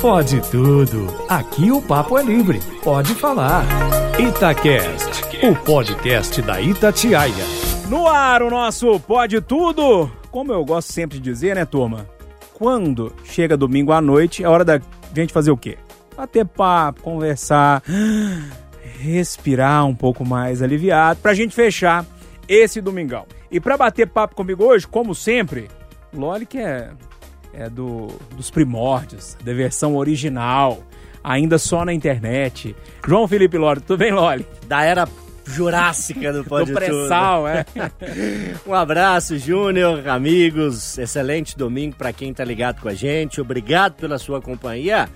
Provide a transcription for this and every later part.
Pode tudo. Aqui o papo é livre. Pode falar. Itacast, o podcast da Itatiaia. No ar, o nosso Pode Tudo. Como eu gosto sempre de dizer, né, turma? Quando chega domingo à noite, é hora da gente fazer o quê? Bater papo, conversar, respirar um pouco mais aliviado, pra gente fechar esse domingão. E pra bater papo comigo hoje, como sempre, Loli que é é do, dos primórdios, da versão original, ainda só na internet. João Felipe Loli, tudo bem, Loli? Da era jurássica do Pode do pré-sal, é. um abraço, Júnior, amigos. Excelente domingo para quem tá ligado com a gente. Obrigado pela sua companhia.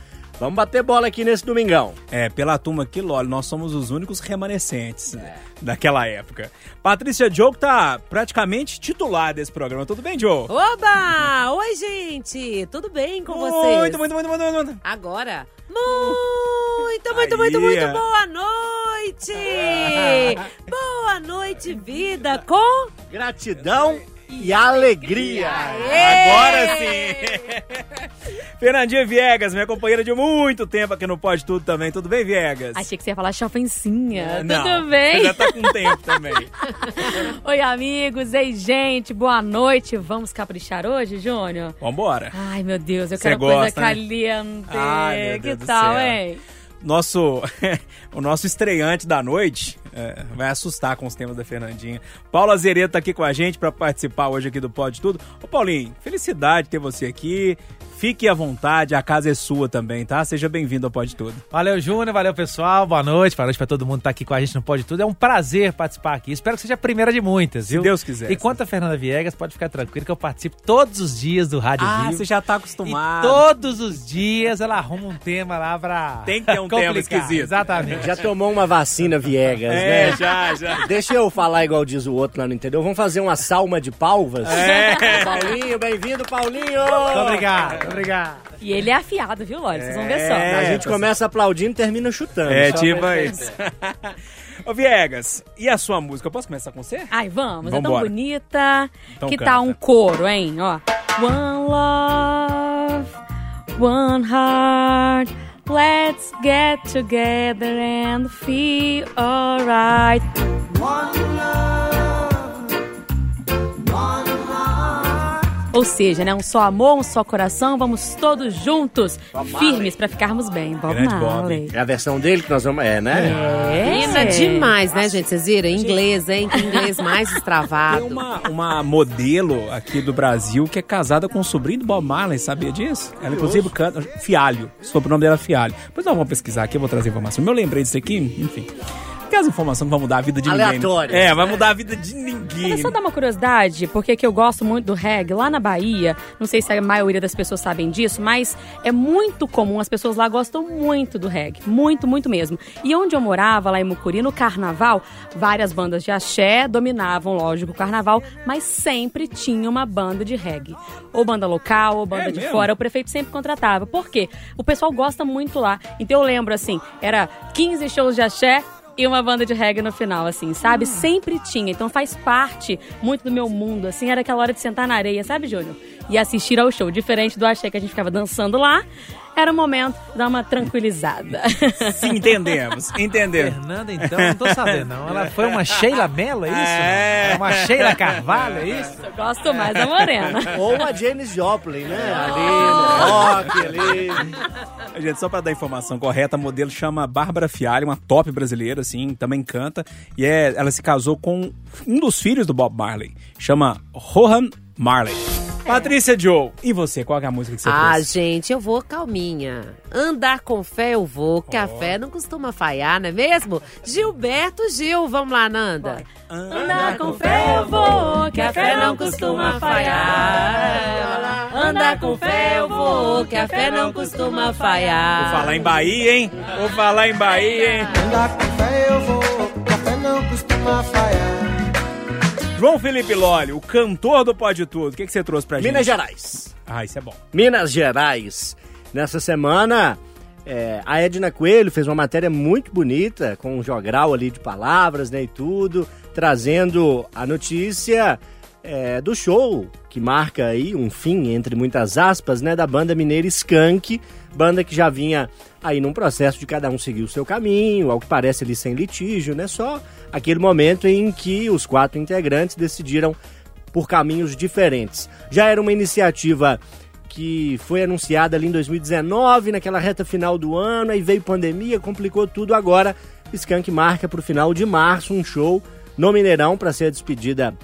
Vamos bater bola aqui nesse domingão. É, pela turma aqui, Loli, nós somos os únicos remanescentes é. daquela época. Patrícia Joe tá praticamente titular desse programa. Tudo bem, Joe? Oba! Oi, gente! Tudo bem com muito, vocês? Muito, muito, muito, muito, muito. Agora, muito, muito, muito, muito boa noite! boa noite, vida, com... Gratidão e alegria. Agora sim. Fernandinha Viegas, minha companheira de muito tempo aqui no Pode Tudo também. Tudo bem, Viegas? Achei que você ia falar chofencinha. Não, Tudo bem? Você já tá com tempo também. Oi, amigos. Ei, gente. Boa noite. Vamos caprichar hoje, Júnior? Vambora. Ai, meu Deus. Eu Você quero gosta, coisa né? caliente. Ai, que tal, hein? Nosso, o nosso estreante da noite é, vai assustar com os temas da Fernandinha. Paulo Azeredo tá aqui com a gente para participar hoje aqui do Pode Tudo. Ô Paulinho, felicidade ter você aqui. Fique à vontade, a casa é sua também, tá? Seja bem-vindo ao Pode Tudo. Valeu, Júnior. Valeu, pessoal. Boa noite. Boa noite pra todo mundo que tá aqui com a gente no Pode Tudo. É um prazer participar aqui. Espero que seja a primeira de muitas, Se viu? Deus quiser. E quanto a Fernanda Viegas, pode ficar tranquilo que eu participo todos os dias do Rádio Ah, Vivo. você já tá E acostumado. todos os dias ela arruma um tema lá pra. Tem que ter um tema complicar. esquisito. Exatamente. Já tomou uma vacina Viegas, É, né? já, já. Deixa eu falar igual diz o outro lá no entendeu? Vamos fazer uma salma de palvas? É. Paulinho, bem-vindo, Paulinho! Muito obrigado, obrigado. E ele é afiado, viu, Lore? Vocês vão ver só. É. A gente começa aplaudindo e termina chutando. É, tipo isso. Ô, Viegas, e a sua música? Eu posso começar com você? Ai, vamos. É tão Vambora. bonita. Então que canta. tal um coro, hein? Ó. One love, one heart. Let's get together and feel alright. Ou seja, né? Um só amor, um só coração, vamos todos juntos, firmes pra ficarmos bem. Bob Grande Bob. Marley. É a versão dele que nós vamos... É, né? É. Fina demais, né, gente? Vocês viram? Em inglês, hein? Que inglês mais Tem extravado. uma, uma modelo aqui do Brasil que é casada com o sobrinho do Bob Marley, sabia disso? Ela, inclusive, canta. Fialho. O sobrenome dela é Fialho. Depois nós vamos pesquisar aqui, eu vou trazer informação. Eu lembrei disso aqui, enfim. As informações que vão mudar a vida de Aleatórias, ninguém. É, né? vai mudar a vida de ninguém. Eu só dar uma curiosidade, porque que eu gosto muito do reggae. Lá na Bahia, não sei se a maioria das pessoas sabem disso, mas é muito comum, as pessoas lá gostam muito do reggae. Muito, muito mesmo. E onde eu morava, lá em Mucuri, no carnaval, várias bandas de axé dominavam, lógico, o carnaval, mas sempre tinha uma banda de reggae. Ou banda local, ou banda É de mesmo? fora. O prefeito sempre contratava. Por quê? O pessoal gosta muito lá. Então eu lembro, assim, era 15 shows de axé, e uma banda de reggae no final, assim, sabe? Sempre tinha. Então faz parte muito do meu mundo, assim. Era aquela hora de sentar na areia, sabe, Júnior? E assistir ao show. Diferente do Axé que a gente ficava dançando lá, era o momento de dar uma tranquilizada. Sim, entendemos. Entendemos. Fernanda, então, não tô sabendo, não. Ela foi uma Sheila Mello, é isso? É. Uma Sheila Carvalho, é isso? Eu gosto mais da morena. Ou a Janis Joplin, né? Ali, no rock, ali. Gente, só pra dar a informação correta, a modelo chama Bárbara Fialho, uma top brasileira, assim, também canta. E é, ela se casou com um dos filhos do Bob Marley. Chama Rohan Marley. Patrícia Joe, e você? Qual que é a música que você Ah, trouxe? gente, eu vou calminha. Andar com fé eu vou, que a fé não costuma falhar, não é mesmo? Gilberto Gil, vamos lá, Nanda. Andar com fé eu vou, que a fé não costuma falhar. Andar com fé eu vou, que a fé não costuma falhar. Vou falar em Bahia, hein? Vou falar em Bahia, hein? Andar com fé eu vou, café não costuma falhar. João Felipe Lolli, o cantor do Pode Tudo, o que, que você trouxe pra gente? Minas Gerais. Ah, isso é bom. Minas Gerais. Nessa semana, é, a Edna Coelho fez uma matéria muito bonita, com um jogral ali de palavras, né, e tudo, trazendo a notícia é, do show que marca aí um fim, entre muitas aspas, né, da banda mineira Skank, banda que já vinha aí num processo de cada um seguir o seu caminho, ao que parece ali sem litígio, né? Só aquele momento em que os quatro integrantes decidiram por caminhos diferentes. Já era uma iniciativa que foi anunciada ali em 2019, naquela reta final do ano, aí veio pandemia, complicou tudo. Agora, Skank marca para o final de março um show no Mineirão para ser a despedida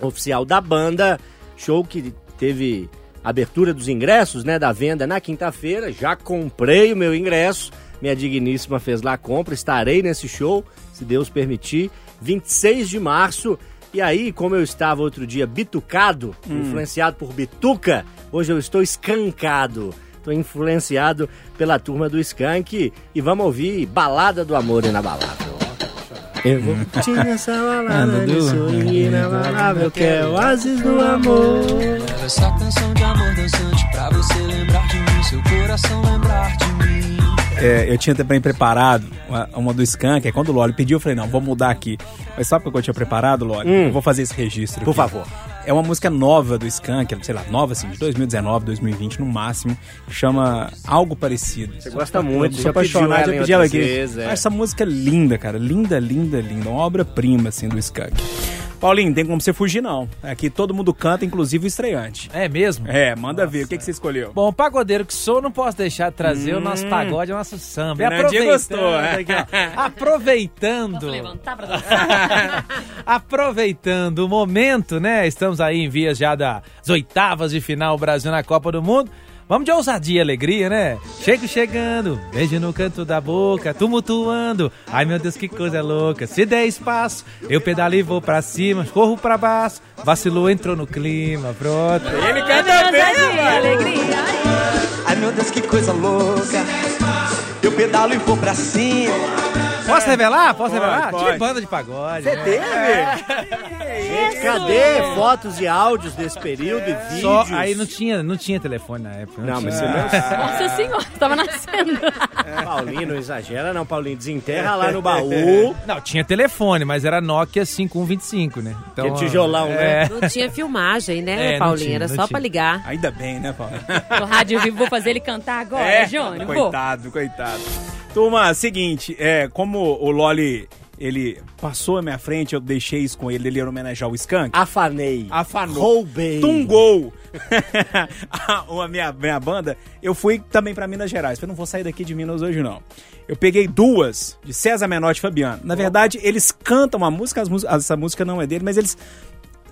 oficial da banda. Show que teve abertura dos ingressos, né, da venda na quinta-feira. Já comprei o meu ingresso. Minha digníssima fez lá a compra. Estarei nesse show, se Deus permitir. 26 de março. E aí, como eu estava outro dia bitucado, influenciado por bituca, hoje eu estou escancado. Estou influenciado pela turma do Skank e vamos ouvir Balada do Amor Inabalável. Eu vou curtir essa balada de swing inabalável que é o oásis do amor. Leva essa canção de amor dançante pra você lembrar de mim, seu coração lembrar de mim. É, eu tinha também preparado uma, uma do Skank, aí quando o Loli pediu, eu falei, não, vou mudar aqui. Mas sabe o que eu tinha preparado, Loli? Eu vou fazer esse registro Por aqui. favor. É uma música nova do Skank, sei lá, nova assim, de 2019, 2020 no máximo, chama Algo Parecido. Você gosta muito, Sou apaixonado, em pedi ela aqui. vezes, é. Essa música é linda, cara, linda, linda, linda, uma obra-prima, assim, do Skank. Paulinho, tem como você fugir, não. Aqui todo mundo canta, inclusive o estreante. É mesmo? É, manda ver, o que, que você escolheu? Bom, pagodeiro que sou, não posso deixar de trazer o nosso pagode, o nosso samba. E Fernandinho aproveitando gostou, é? aqui, ó, aproveitando, Posso levantar pra dançar? aproveitando o momento, né? Estamos aí em vias já das oitavas de final Brasil na Copa do Mundo. Vamos de ousadia e alegria, né? Chego chegando, beijo no canto da boca, tumultuando. Ai meu Deus, que coisa louca. Se der espaço, eu pedalo e vou pra cima, corro pra baixo. Vacilou, entrou no clima, pronto. Ele Ousadia, alegria. Ai meu Deus, que coisa louca. Eu pedalo e vou pra cima. Posso revelar? Posso Pode, revelar? pode. Tinha banda de pagode. Você Gente, cadê fotos e áudios desse período e vídeos? Só, aí não tinha, não tinha telefone na época. Não, mas tinha. você não Nossa senhora, tava nascendo. Paulinho, não exagera não, Paulinho. Desenterra lá no baú. Não, tinha telefone, mas era Nokia 5125, né? Então, Que é tijolão, né? é, Não tinha filmagem, né, É, não Paulinho? tinha, Era não só tinha. pra ligar. Ainda bem, né, Paulo? No rádio vivo, vou fazer ele cantar agora, Jônio. Vou. Coitado, coitado. Turma, seguinte, é, como o Loli, ele passou à minha frente, eu deixei isso com ele, ele ia homenagear o Skank. Afanei. Afanou. Roubei. Tungou. a a minha, minha banda, eu fui também pra Minas Gerais. Falei, não vou sair daqui de Minas hoje, não. Eu peguei duas de César Menotti e Fabiano. Na verdade, eles cantam uma música, as essa música não é dele, mas eles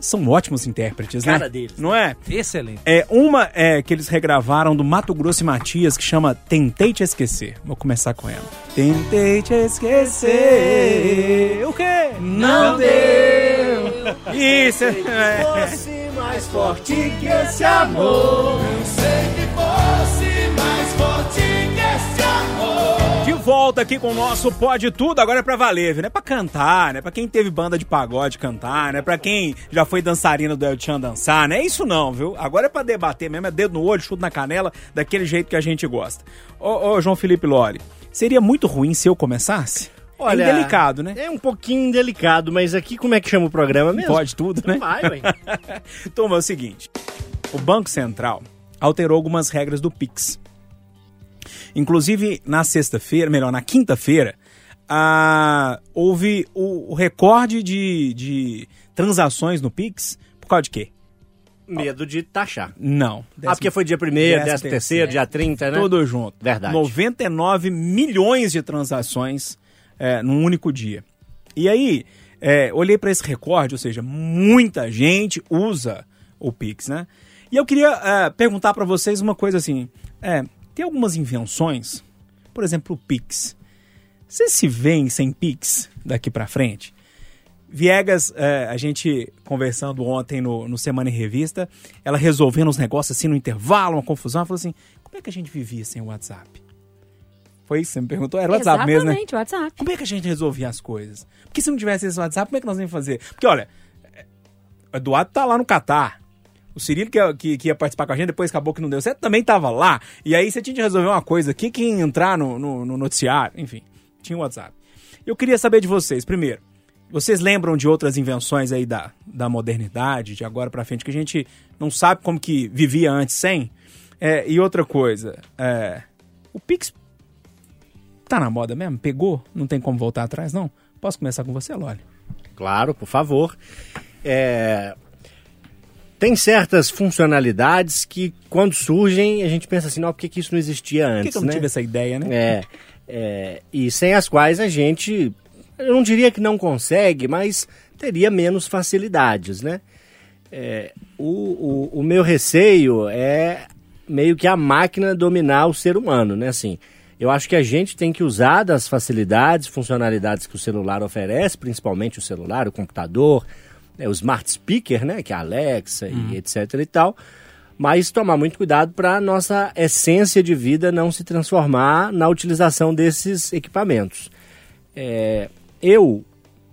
são ótimos intérpretes, né? Cara deles. Não é? Excelente. É uma é, que eles regravaram do Mato Grosso e Matias que chama Tentei Te Esquecer. Vou começar com ela. Tentei te esquecer. O quê? Não deu. Isso. É. Fosse mais forte que esse amor. De volta aqui com o nosso Pode Tudo, agora é pra valer, viu? Não é pra cantar, né? Pra quem teve banda de pagode cantar, né? Pra quem já foi dançarina do El Chan dançar, não é isso não, viu? Agora é pra debater mesmo, é dedo no olho, chute na canela, daquele jeito que a gente gosta. Ô, ô João Felipe Lori, seria muito ruim se eu começasse? Olha, é indelicado, né? É um pouquinho delicado, mas aqui como é que chama o programa mesmo? Pode tudo, né? Vai, ué. Toma, é o seguinte. O Banco Central alterou algumas regras do Pix. Inclusive, na sexta-feira, melhor, na quinta-feira, ah, houve o, o recorde de, de transações no Pix. Por causa de quê? Medo de taxar. Não. Ah, porque foi dia 1 décimo terceiro, dia 30, né? Tudo junto. Verdade. 99 milhões de transações é, num único dia. E aí, é, olhei para esse recorde, ou seja, muita gente usa o Pix, né? E eu queria é, perguntar para vocês uma coisa assim: é, tem algumas invenções, por exemplo, o Pix. Vocês se veem sem Pix daqui para frente? Viegas, é, a gente conversando ontem no, no Semana em Revista, ela resolvendo os negócios assim no intervalo, uma confusão, ela falou assim: como é que a gente vivia sem o WhatsApp? Foi isso? Você me perguntou? Era o WhatsApp mesmo, né? Exatamente, WhatsApp. Como é que a gente resolvia as coisas? Porque se não tivesse esse WhatsApp, como é que nós íamos fazer? Porque, olha, o Eduardo tá lá no Catar. O Cirilo, que, que, que ia participar com a gente, depois acabou que não deu certo, também tava lá. E aí você tinha de resolver uma coisa aqui, que ia entrar no, no, no noticiário, enfim, tinha o WhatsApp. Eu queria saber de vocês, primeiro, Vocês lembram de outras invenções aí da, da modernidade, de agora pra frente, que a gente não sabe como que vivia antes sem? É, e outra coisa, é, o Pix tá na moda mesmo? Pegou? Não tem como voltar atrás, não? Posso começar com você, Loli? Claro, por favor. É, Tem certas funcionalidades que, quando surgem, a gente pensa assim, não, por que, que isso não existia Por antes, que, que eu não né? tive essa ideia, né? É, é, e sem as quais a gente, eu não diria que não consegue, mas teria menos facilidades, né? É, o, o, o meu receio é meio que a máquina dominar o ser humano, né? Assim, eu acho que a gente tem que usar das facilidades, funcionalidades que o celular oferece, principalmente o celular, o computador, né, o smart speaker, né? Que é a Alexa e etc e tal mas tomar muito cuidado para nossa essência de vida não se transformar na utilização desses equipamentos. É, eu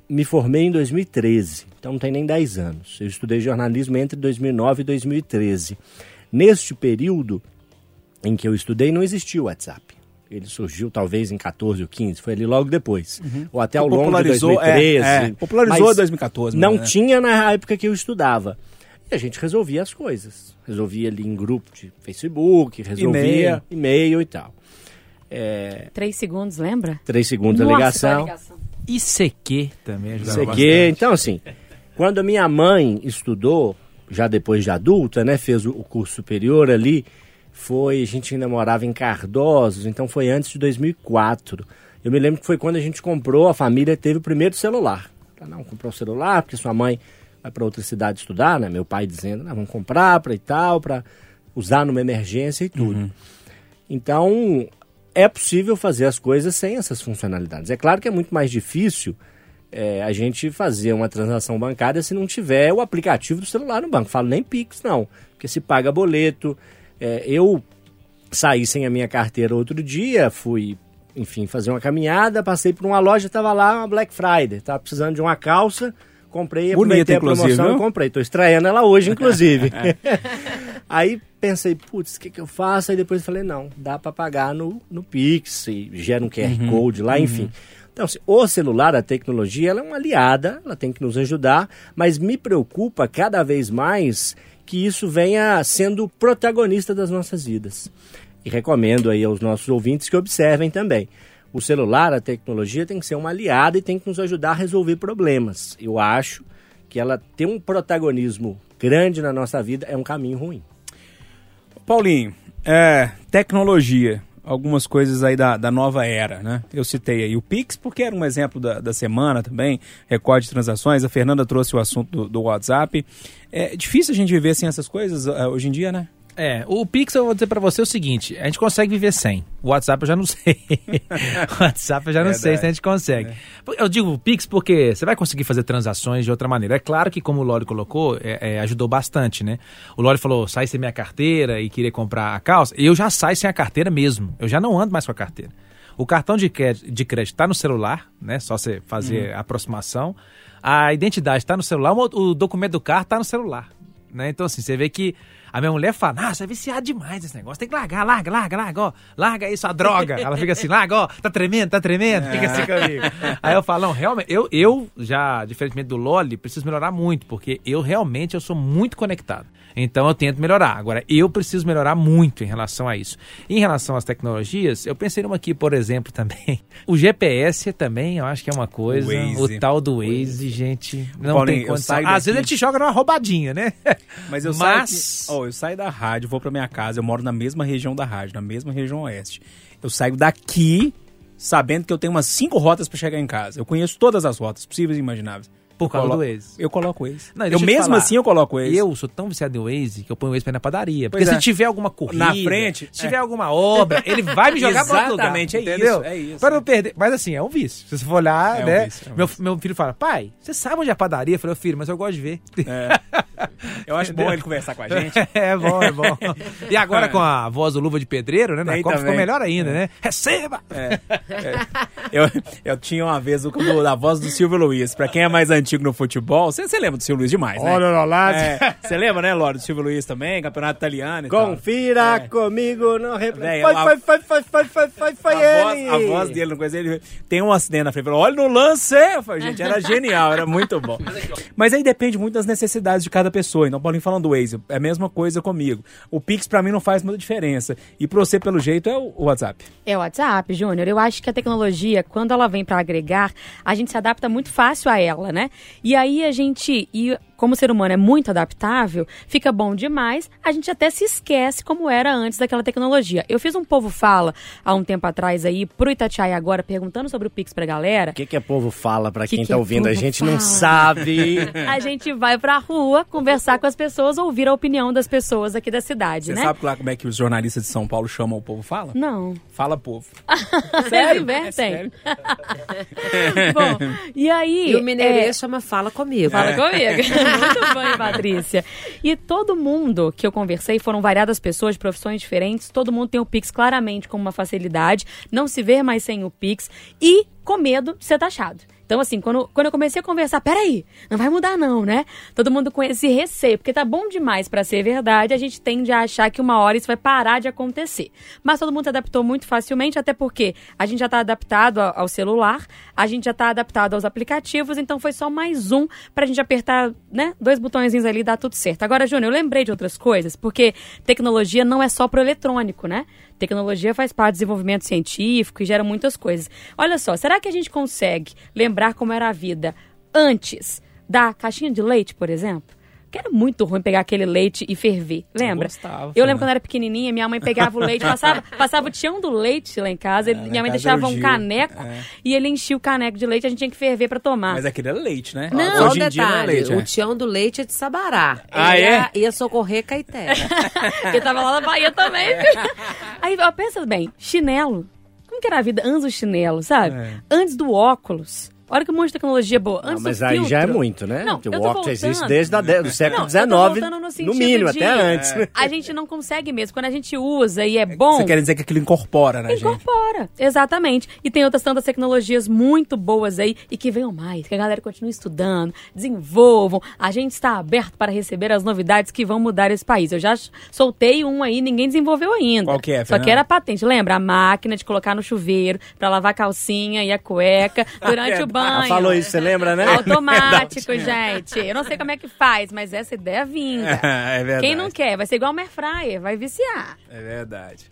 me formei em 2013, então não tem nem 10 anos. Eu estudei jornalismo entre 2009 e 2013. Neste período em que eu estudei, não existia o WhatsApp. Ele surgiu talvez em 14 ou 15, foi ali logo depois. Ou até ao longo de Popularizou, 2013. é, é, popularizou em 2014. Não né? tinha na época que eu estudava. E a gente resolvia as coisas. Resolvia ali em grupo de Facebook, resolvia e-mail e tal. É, Três segundos, lembra? três segundos a Nossa, ligação. qual ligação. ICQ também ajudava Isso bastante. aqui, então assim, quando a minha mãe estudou, já depois de adulta, né, fez o curso superior ali, foi, a gente ainda morava em Cardosos, então foi antes de 2004. Eu me lembro que foi quando a gente comprou, a família teve o primeiro celular. Não, comprou o celular porque sua mãe vai para outra cidade estudar, né? Meu pai dizendo, vamos comprar para e tal, para usar numa emergência e tudo. Então, é possível fazer as coisas sem essas funcionalidades. É claro que é muito mais difícil é, a gente fazer uma transação bancária se não tiver o aplicativo do celular no banco. Falo nem Pix, não. Porque se paga boleto. É, eu saí sem a minha carteira outro dia, fui, enfim, fazer uma caminhada, passei por uma loja, estava lá uma Black Friday. Estava precisando de uma calça, comprei, Bonita, aproveitei a promoção viu? e comprei. Estou estreando ela hoje, inclusive. Aí pensei, putz, o que, que eu faço? Aí depois falei, não, dá para pagar no, no Pix, e gera um QR Uhum. Code lá, enfim. Então, assim, o celular, a tecnologia, ela é uma aliada, ela tem que nos ajudar, mas me preocupa cada vez mais que isso venha sendo protagonista das nossas vidas. E recomendo aí aos nossos ouvintes que observem também. O celular, a tecnologia tem que ser uma aliada e tem que nos ajudar a resolver problemas. Eu acho que ela ter um protagonismo grande na nossa vida é um caminho ruim. Paulinho, é, tecnologia, algumas coisas aí da, da nova era, né? Eu citei aí o Pix, porque era um exemplo da, da semana também, recorde de transações, a Fernanda trouxe o assunto do, do WhatsApp. É difícil a gente viver sem essas coisas eh, hoje em dia, né? É, o Pix eu vou dizer pra você o seguinte, a gente consegue viver sem. O WhatsApp eu já não sei. o WhatsApp eu já não sei se a gente consegue. Eu digo Pix porque você vai conseguir fazer transações de outra maneira. É claro que, como o Lore colocou, é, é, ajudou bastante, né? O Lore falou, sai sem minha carteira e querer comprar a calça. Eu já saio sem a carteira mesmo. Eu já não ando mais com a carteira. O cartão de crédito, de crédito tá no celular, né? Só você fazer a aproximação. A identidade está no celular, o o documento do carro está no celular. Né? Então, assim, você vê que a minha mulher fala, ah, você é viciado demais esse negócio, tem que largar, larga, larga, larga, ó, larga isso, a droga. Ela fica assim, larga, ó, tá tremendo, tá tremendo, fica assim comigo. Aí eu falo, não, realmente, eu, eu já, diferentemente do Loli, preciso melhorar muito, porque eu realmente, eu sou muito conectado. Então eu tento melhorar. Agora, eu preciso melhorar muito em relação a isso. Em relação às tecnologias, eu pensei numa aqui, por exemplo, também. O GPS também, eu acho que é uma coisa. O, Waze. tal do Waze, gente, não Paulinho, tem condição. Às daqui- vezes ele te joga numa roubadinha, né? Mas eu Mas- saio, aqui- ó, eu saio da rádio, vou pra minha casa, eu moro na mesma região da rádio, na mesma região oeste. Eu saio daqui sabendo que eu tenho umas cinco rotas pra chegar em casa. Eu conheço todas as rotas possíveis e imagináveis. Por Eu causa colo- do Waze. Eu coloco o Waze. Não, eu mesmo falar, assim eu coloco o Waze. Eu sou tão viciado em Waze que eu ponho o Waze pra ir na padaria. Porque Pois se é. tiver alguma corrida, Na frente, se tiver é. alguma obra, ele vai me jogar pra outro lugar. Exatamente, é entendeu? isso, é isso. Pra não perder. Mas assim, é um vício. Se você for olhar, É um né? vício, é um meu, vício. meu filho fala, pai, você sabe onde é a padaria? Eu falei, filho, mas eu gosto de ver. Eu acho bom ele conversar com a gente. é bom, é bom. E agora com a voz do Luva de Pedreiro, né? Na Tem Copa ficou melhor ainda, né? Receba! Eu, eu tinha uma vez o da voz do Silvio Luiz. Pra quem é mais antigo, antigo no futebol, você lembra do Silvio Luiz demais, né? Olha lá. É, Você lembra, né, Loro, do Silvio Luiz também, campeonato italiano e tal. Confira É. comigo no replay. Foi, foi, foi, foi, foi, foi, foi, foi a, voz, ele. a voz dele, no coisa, ele tem um acidente na frente. Falou, Olha no lance! Eu falei, gente, era genial, era muito bom. Mas aí depende muito das necessidades de cada pessoa. Então, Paulinho falando do Waze, é a mesma coisa comigo. O Pix pra mim não faz muita diferença. E pra você, pelo jeito, é o o WhatsApp. É o WhatsApp, Júnior. Eu acho que a tecnologia, quando ela vem para agregar, a gente se adapta muito fácil a ela, né? E aí a gente, e como o ser humano é muito adaptável, fica bom demais, a gente até se esquece como era antes daquela tecnologia. Eu fiz um povo fala há um tempo atrás aí pro Itatiaia agora perguntando sobre o Pix pra galera. O que, que a povo fala pra Que quem que tá o ouvindo? A gente não fala? sabe. A gente vai pra rua conversar com as pessoas, ouvir a opinião das pessoas aqui da cidade, Você né? sabe lá como é que os jornalistas de São Paulo chamam o povo fala? Não. Fala povo. Invertem. É sério. Bom, e aí. E o mineirês é, chama Fala Comigo. Fala comigo. Muito bem, Patrícia. E todo mundo que eu conversei, foram variadas pessoas de profissões diferentes, todo mundo tem o Pix claramente como uma facilidade, não se vê mais sem o Pix e com medo de ser taxado. Então, assim, quando, quando eu comecei a conversar, peraí, não vai mudar não, né? Todo mundo com esse receio, porque tá bom demais pra ser verdade, a gente tende a achar que uma hora isso vai parar de acontecer. Mas todo mundo se adaptou muito facilmente, até porque a gente já tá adaptado a- ao celular, a gente já tá adaptado aos aplicativos, então foi só mais um pra gente apertar, né, dois botõezinhos ali e dar tudo certo. Agora, Júnior, eu lembrei de outras coisas, porque tecnologia não é só pro eletrônico, né? Tecnologia faz parte do desenvolvimento científico e gera muitas coisas. Olha só, será que a gente consegue lembrar como era a vida antes da caixinha de leite, por exemplo? Que era muito ruim pegar aquele leite e ferver, lembra? gostava, eu lembro Fernanda. quando eu era pequenininha, minha mãe pegava o leite, passava, passava o tião do leite lá em casa, ele- lá em minha mãe casa deixava era o um Gil, caneco é. e ele enchia o caneco de leite, a gente tinha que ferver pra tomar. Mas aquele é leite, né? Não, Hoje em dia não é detalhe, leite, o é. tião do leite é de Sabará. Ah, Ele é? ia, ia socorrer Caeté. Eu tava lá na Bahia também. viu? Aí, ó, pensa bem, chinelo. Como que era a vida antes do chinelo, sabe? É. Antes do óculos. Olha que um monte de tecnologia boa. Não, Antes mas do aí já é filtro. muito, né? Não, o óculos existe desde o século Não, XIX, no no, sentido mínimo, de- até antes. né? A gente não consegue mesmo. Quando a gente usa e é bom... Você quer dizer que aquilo incorpora, né, gente? Incorpora, exatamente. E tem outras tantas tecnologias muito boas aí e que venham mais, que a galera continue estudando, desenvolvam. A gente está aberto para receber as novidades que vão mudar esse país. Eu já soltei um aí, ninguém desenvolveu ainda. Qual que é, Só Fernanda? que era patente, lembra? A máquina de colocar no chuveiro para lavar a calcinha e a cueca durante o banho. Ela falou isso, você lembra, né? Automático, gente. Eu não sei como é que faz, mas essa ideia é vinda. é verdade. Quem não quer? Vai ser igual uma airfryer, vai viciar. É verdade.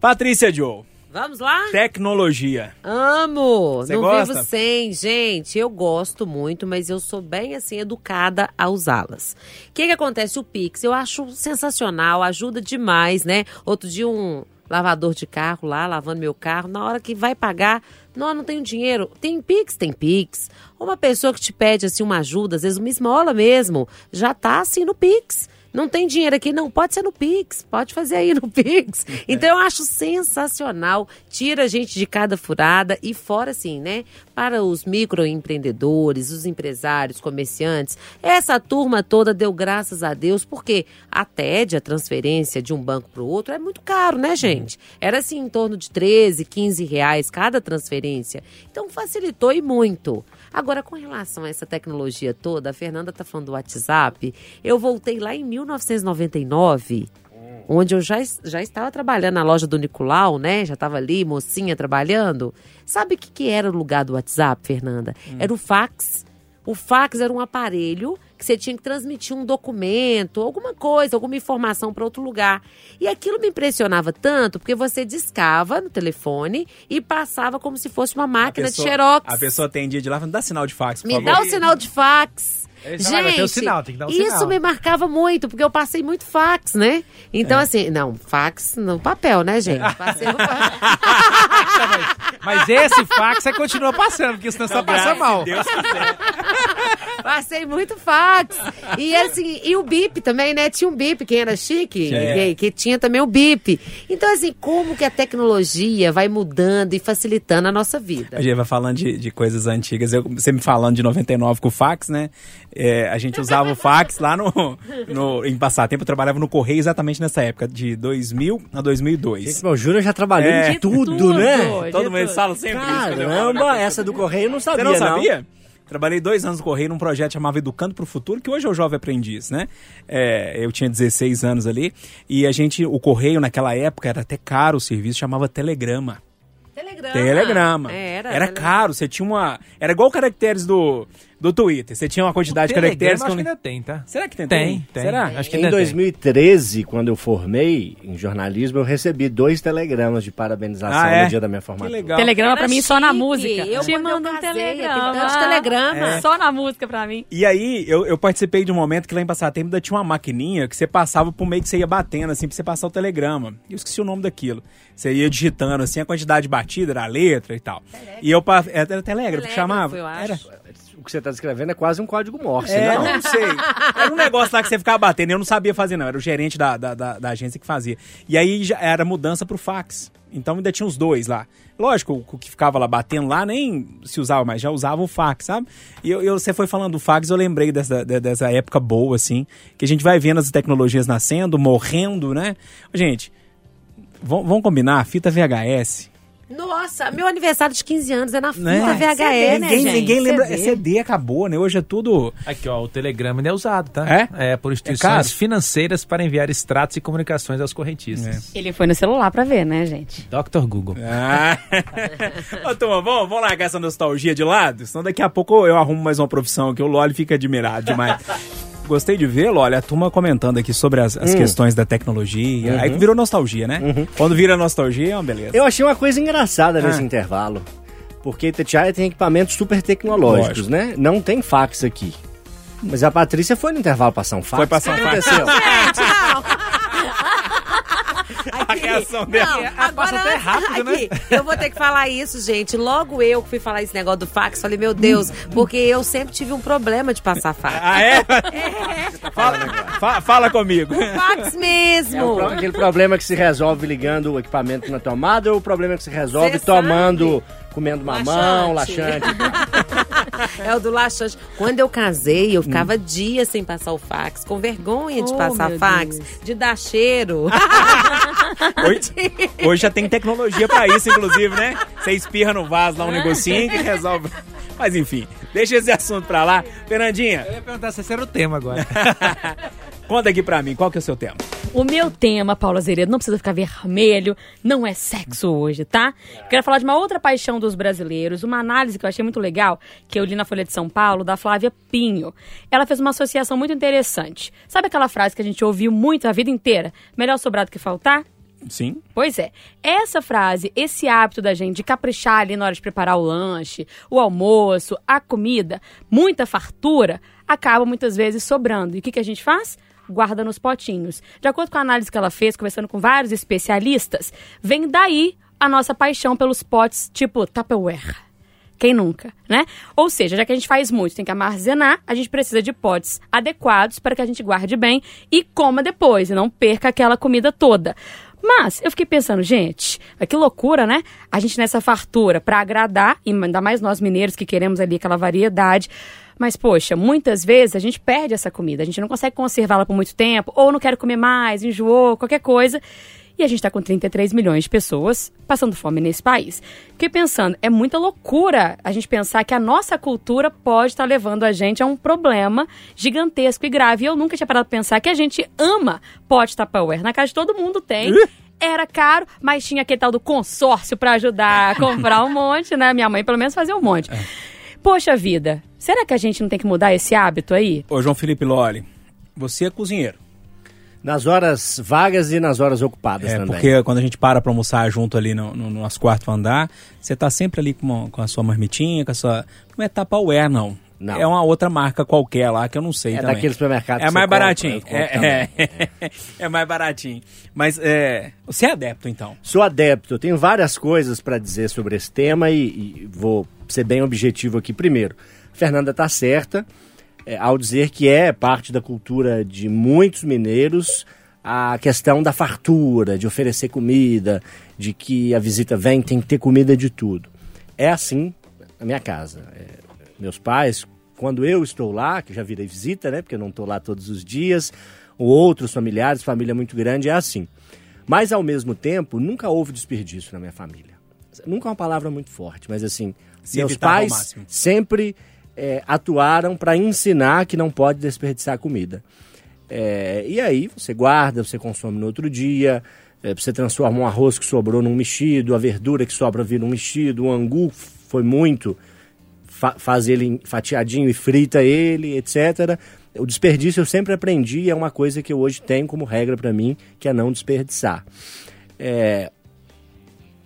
Patrícia Joe, Vamos lá? tecnologia. Amo! Você não gosta? vivo sem, gente. Eu gosto muito, mas eu sou bem assim educada a usá-las. O que que acontece? O Pix, eu acho sensacional, ajuda demais, né? Outro dia um lavador de carro lá, lavando meu carro, na hora que vai pagar, não, não tenho dinheiro. Tem Pix? Tem Pix. Uma pessoa que te pede assim uma ajuda, às vezes uma esmola mesmo, já tá assim no Pix. Não tem dinheiro aqui, não pode ser no Pix, pode fazer aí no Pix. Então eu acho sensacional, tira a gente de cada furada e fora assim, né? Para os microempreendedores, os empresários, comerciantes, essa turma toda deu graças a Deus, porque a TED, a transferência de um banco para o outro, é muito caro, né, gente? Era assim em torno de 13, 15 reais cada transferência. Então facilitou e muito. Agora, com relação a essa tecnologia toda, a Fernanda tá falando do WhatsApp, eu voltei lá em 1999, onde eu já, já estava trabalhando na loja do Nicolau, né? Já estava ali, mocinha, trabalhando. Sabe o que, que era o lugar do WhatsApp, Fernanda? Era o fax. O fax era um aparelho que você tinha que transmitir um documento, alguma coisa, alguma informação para outro lugar. E aquilo me impressionava tanto, porque você discava no telefone e passava como se fosse uma máquina pessoa- de xerox. A pessoa atendia de lá, falando, dá sinal de fax, por Me favor. dá o sinal de fax. Ter o sinal, tem que dar o isso sinal. me marcava muito, porque eu passei muito fax, né? Então, assim, não, fax no papel, né, gente? Passei no fax. Mas esse fax você continua passando, porque senão você passando mal. Deus quiser. Passei muito fax. E assim, e o bip também, né? Tinha um bip, quem era chique, que, que tinha também o bip. Então, assim, como que a tecnologia vai mudando e facilitando a nossa vida? A gente vai falando de, de coisas antigas. Eu, você me falando de 99 com o fax, né? É, a gente usava o fax lá no, no, em passatempo. Eu trabalhava no Correio exatamente nessa época, de 2000 a 2002. Gente, Júnior já trabalhou É. em tudo, Tudo. né? De Todo mundo tudo. fala sempre né? Caramba, essa do correio eu não sabia, Você não sabia? Trabalhei dois anos no Correio num projeto chamado Educando para o Futuro, que hoje é o Jovem Aprendiz, né? É, eu tinha 16 anos ali e a gente, o Correio naquela época era até caro o serviço, chamava Telegrama. Telegrama. Telegrama. É, era. Era caro, você tinha uma. Era igual caracteres do, do Twitter. Você tinha uma quantidade de caracteres. Telegrama, acho que ainda tem, tá? Será que tem? Tem, também? tem. Será? Acho que Em ainda tem. 2013, quando eu formei em jornalismo, eu recebi dois telegramas de parabenização Ah, é? no dia da minha formatura. Que legal. Telegrama pra mim só na música. Eu, Te mando um telegrama. aquele tanto de telegrama. É. Só na música pra mim. E aí, eu, eu participei de um momento que lá em Passatempo ainda tinha uma maquininha que você passava por meio que você ia batendo, assim, pra você passar o telegrama. Eu esqueci o nome daquilo. Você ia digitando, assim, a quantidade de batida, era a letra e tal. E eu... Era, era telégrafo que chamava? eu Era. Que você está descrevendo é quase um código Morse, É, não? não sei. Era um negócio lá que você ficava batendo. Eu não sabia fazer, não. Era o gerente da, da, da- da agência que fazia. E aí já era mudança pro fax. Então ainda tinha os dois lá. Lógico, o que ficava lá batendo lá nem se usava mais, já usava o fax, sabe? E eu, eu- você foi falando do fax, eu lembrei dessa, de- dessa época boa, assim, que a gente vai vendo as tecnologias nascendo, morrendo, né? Gente, vamos combinar, fita VHS. Nossa, meu aniversário de 15 anos é na fita Né? VHS, ninguém, né, gente? ninguém lembra. CD. CD acabou, né? Hoje é tudo. Aqui, ó, o Telegrama ainda é usado, tá? É? É, por caro? instituições financeiras para enviar extratos e comunicações aos correntistas. Ele foi no celular pra ver, né, gente? Dr. Google. Ah. Ô, turma, vamos, vamos largar essa nostalgia de lado? Senão daqui a pouco eu arrumo mais uma profissão que o Loli fica admirado demais. Gostei de ver, Loli, a turma comentando aqui sobre as, as questões da tecnologia. Aí virou nostalgia, né? Quando vira nostalgia, é uma beleza. Eu achei uma coisa engraçada nesse Ah. intervalo. Porque Itatiaia tem equipamentos super tecnológicos, Lógico. né? Não tem fax aqui. Mas a Patrícia foi no intervalo passar um fax. Foi passar um O que fax. aconteceu? A reação dela. Não, agora até rápido, né? aqui, Eu vou ter que falar isso, gente. Logo eu que fui falar esse negócio do fax, falei, meu Deus, porque eu sempre tive um problema de passar fax. Ah, é? Fala, fa- fala comigo. Fax É o mesmo. pro- aquele problema que se resolve ligando o equipamento na tomada ou o problema que se resolve Cê tomando, comendo mamão, Laxante. laxante. É o do laxante. Quando eu casei, eu ficava dias sem passar o fax, com vergonha de Oh, passar fax, de dar cheiro. Hoje, hoje já tem tecnologia pra isso, inclusive, né? Você espirra no vaso lá um negocinho que resolve. Mas enfim, deixa esse assunto pra lá. Fernandinha, Eu ia perguntar se esse era o tema agora. conta aqui pra mim, qual que é o seu tema? O meu tema, Paulo Azeredo, não precisa ficar vermelho, não é sexo hoje, tá? Quero falar de uma outra paixão dos brasileiros, uma análise que eu achei muito legal, que eu li na Folha de São Paulo, da Flávia Pinho. Ela fez uma associação muito interessante. Sabe aquela frase que a gente ouviu muito a vida inteira? Melhor sobrar do que faltar? Sim. Pois é, essa frase, esse hábito da gente de caprichar ali na hora de preparar o lanche, o almoço, a comida, muita fartura, acaba muitas vezes sobrando. E o que, que a gente faz? Guarda nos potinhos. De acordo com a análise que ela fez, conversando com vários especialistas, vem daí a nossa paixão pelos potes tipo Tupperware. Quem nunca, né? Ou seja, já que a gente faz muito, tem que armazenar, a gente precisa de potes adequados para que a gente guarde bem e coma depois, e não perca aquela comida toda. Mas eu fiquei pensando, gente, que loucura, né? A gente nessa fartura para agradar, e ainda mais nós mineiros que queremos ali aquela variedade. Mas, poxa, muitas vezes a gente perde essa comida, a gente não consegue conservá-la por muito tempo, ou não quer comer mais, enjoou, qualquer coisa. E a gente está com 33 milhões de pessoas passando fome nesse país. Fiquei pensando, é muita loucura a gente pensar que a nossa cultura pode estar levando a gente a um problema gigantesco e grave. E eu nunca tinha parado para pensar que a gente ama pote Tupperware. Na casa de todo mundo tem. Era caro, mas tinha aquele tal do consórcio para ajudar a comprar um monte, né? Minha mãe, pelo menos, fazia um monte. Poxa vida, será que a gente não tem que mudar esse hábito aí? Ô, João Felipe Loli, você é cozinheiro. Nas horas vagas e nas horas ocupadas É, também. porque quando a gente para pra almoçar junto ali no, no nosso quarto andar, você tá sempre ali com, uma- com a sua marmitinha, com a sua. Não é Tupperware, não. Não. É uma outra marca qualquer lá que eu não sei É também. daquele supermercado É que mais você compra, baratinho. eu compro É, é, é mais baratinho. Mas é, você é adepto, então. Sou adepto, eu tenho várias coisas para dizer sobre esse tema e, e vou ser bem objetivo aqui primeiro. Fernanda está certa é, ao dizer que é parte da cultura de muitos mineiros a questão da fartura, de oferecer comida, de que a visita vem, tem que ter comida de tudo. É assim na minha casa. É, meus pais, quando eu estou lá, que já virei visita, né? Porque eu não estou lá todos os dias, ou outros familiares, família muito grande, é assim. Mas, ao mesmo tempo, nunca houve desperdício na minha família. Nunca é uma palavra muito forte, mas assim, Se meus pais sempre é, atuaram para ensinar que não pode desperdiçar comida. É, e aí você guarda, você consome no outro dia, é, você transforma um arroz que sobrou num mexido, a verdura que sobra vira um mexido, o angu foi muito, fa faz ele fatiadinho e frita ele, etc. O desperdício eu sempre aprendi, é uma coisa que eu hoje tenho como regra para mim, que é não desperdiçar. É,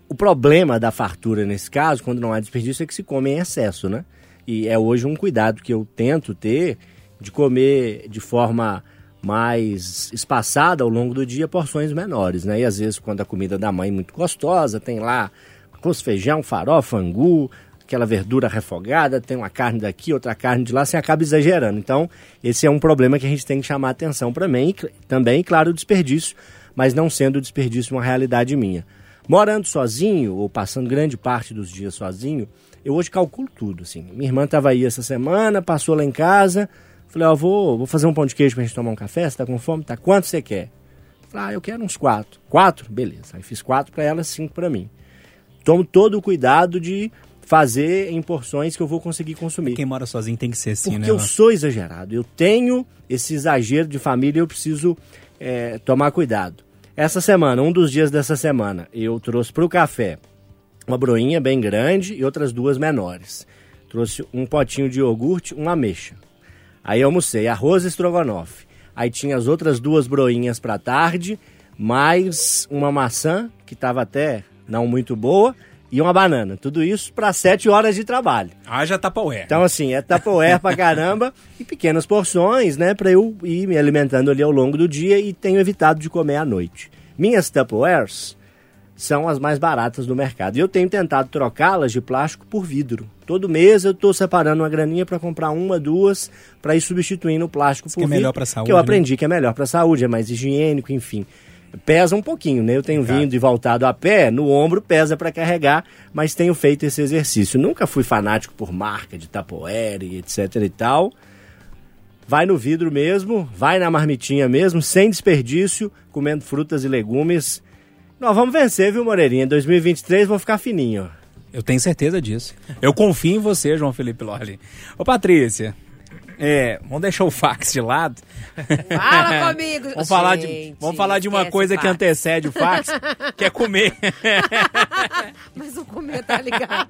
o problema da fartura nesse caso, quando não há desperdício, é que se come em excesso, né? E é hoje um cuidado que eu tento ter de comer de forma mais espaçada ao longo do dia porções menores, né? E às vezes quando a comida da mãe é muito gostosa, tem lá arroz, feijão, farofa, angu, aquela verdura refogada, tem uma carne daqui, outra carne de lá, você acaba exagerando. Então, esse é um problema que a gente tem que chamar atenção para mim, também, claro, o desperdício, mas não sendo o desperdício uma realidade minha. Morando sozinho, ou passando grande parte dos dias sozinho, eu hoje calculo tudo, assim. Minha irmã estava aí essa semana, passou lá em casa, falei, ó, vou, vou fazer um pão de queijo pra gente tomar um café, você tá com fome? Tá, quanto você quer? Falei, ah, eu quero uns quatro. Quatro? Beleza. Aí fiz quatro para ela, cinco para mim. Tomo todo o cuidado de fazer em porções que eu vou conseguir consumir. Quem mora sozinho tem que ser assim, Porque né? eu sou exagerado. Eu tenho esse exagero de família e eu preciso é, tomar cuidado. Essa semana, um dos dias dessa semana, eu trouxe para o café uma broinha bem grande e outras duas menores. Trouxe um potinho de iogurte, uma ameixa. Aí eu almocei arroz e estrogonofe. Aí tinha as outras duas broinhas para tarde, mais uma maçã, que estava até não muito boa, e uma banana. Tudo isso para sete horas de trabalho. Ah, já tá Tupperware. Então, assim, é Tupperware pra caramba e pequenas porções, né, pra eu ir me alimentando ali ao longo do dia e tenho evitado de comer à noite. Minhas Tupperwares são as mais baratas do mercado e eu tenho tentado trocá-las de plástico por vidro. Todo mês eu estou separando uma graninha para comprar uma, duas, para ir substituindo o plástico Isso por que é vidro. melhor pra saúde, Que eu né? aprendi que é melhor para a saúde, é mais higiênico, enfim. Pesa um pouquinho, né? Eu tenho vindo e voltado a pé, no ombro pesa para carregar, mas tenho feito esse exercício. Nunca fui fanático por marca de Tupperware e etc e tal. Vai no vidro mesmo, vai na marmitinha mesmo, sem desperdício, comendo frutas e legumes. Nós vamos vencer, viu, Moreirinha? 2023 vou ficar fininho. Eu tenho certeza disso. Eu confio em você, João Felipe Loli. Ô, Patrícia, é, vamos deixar o fax de lado. Fala comigo. Vamos falar de, Gente, vamos falar de uma coisa que antecede o fax, que é comer. Mas o comer tá ligado.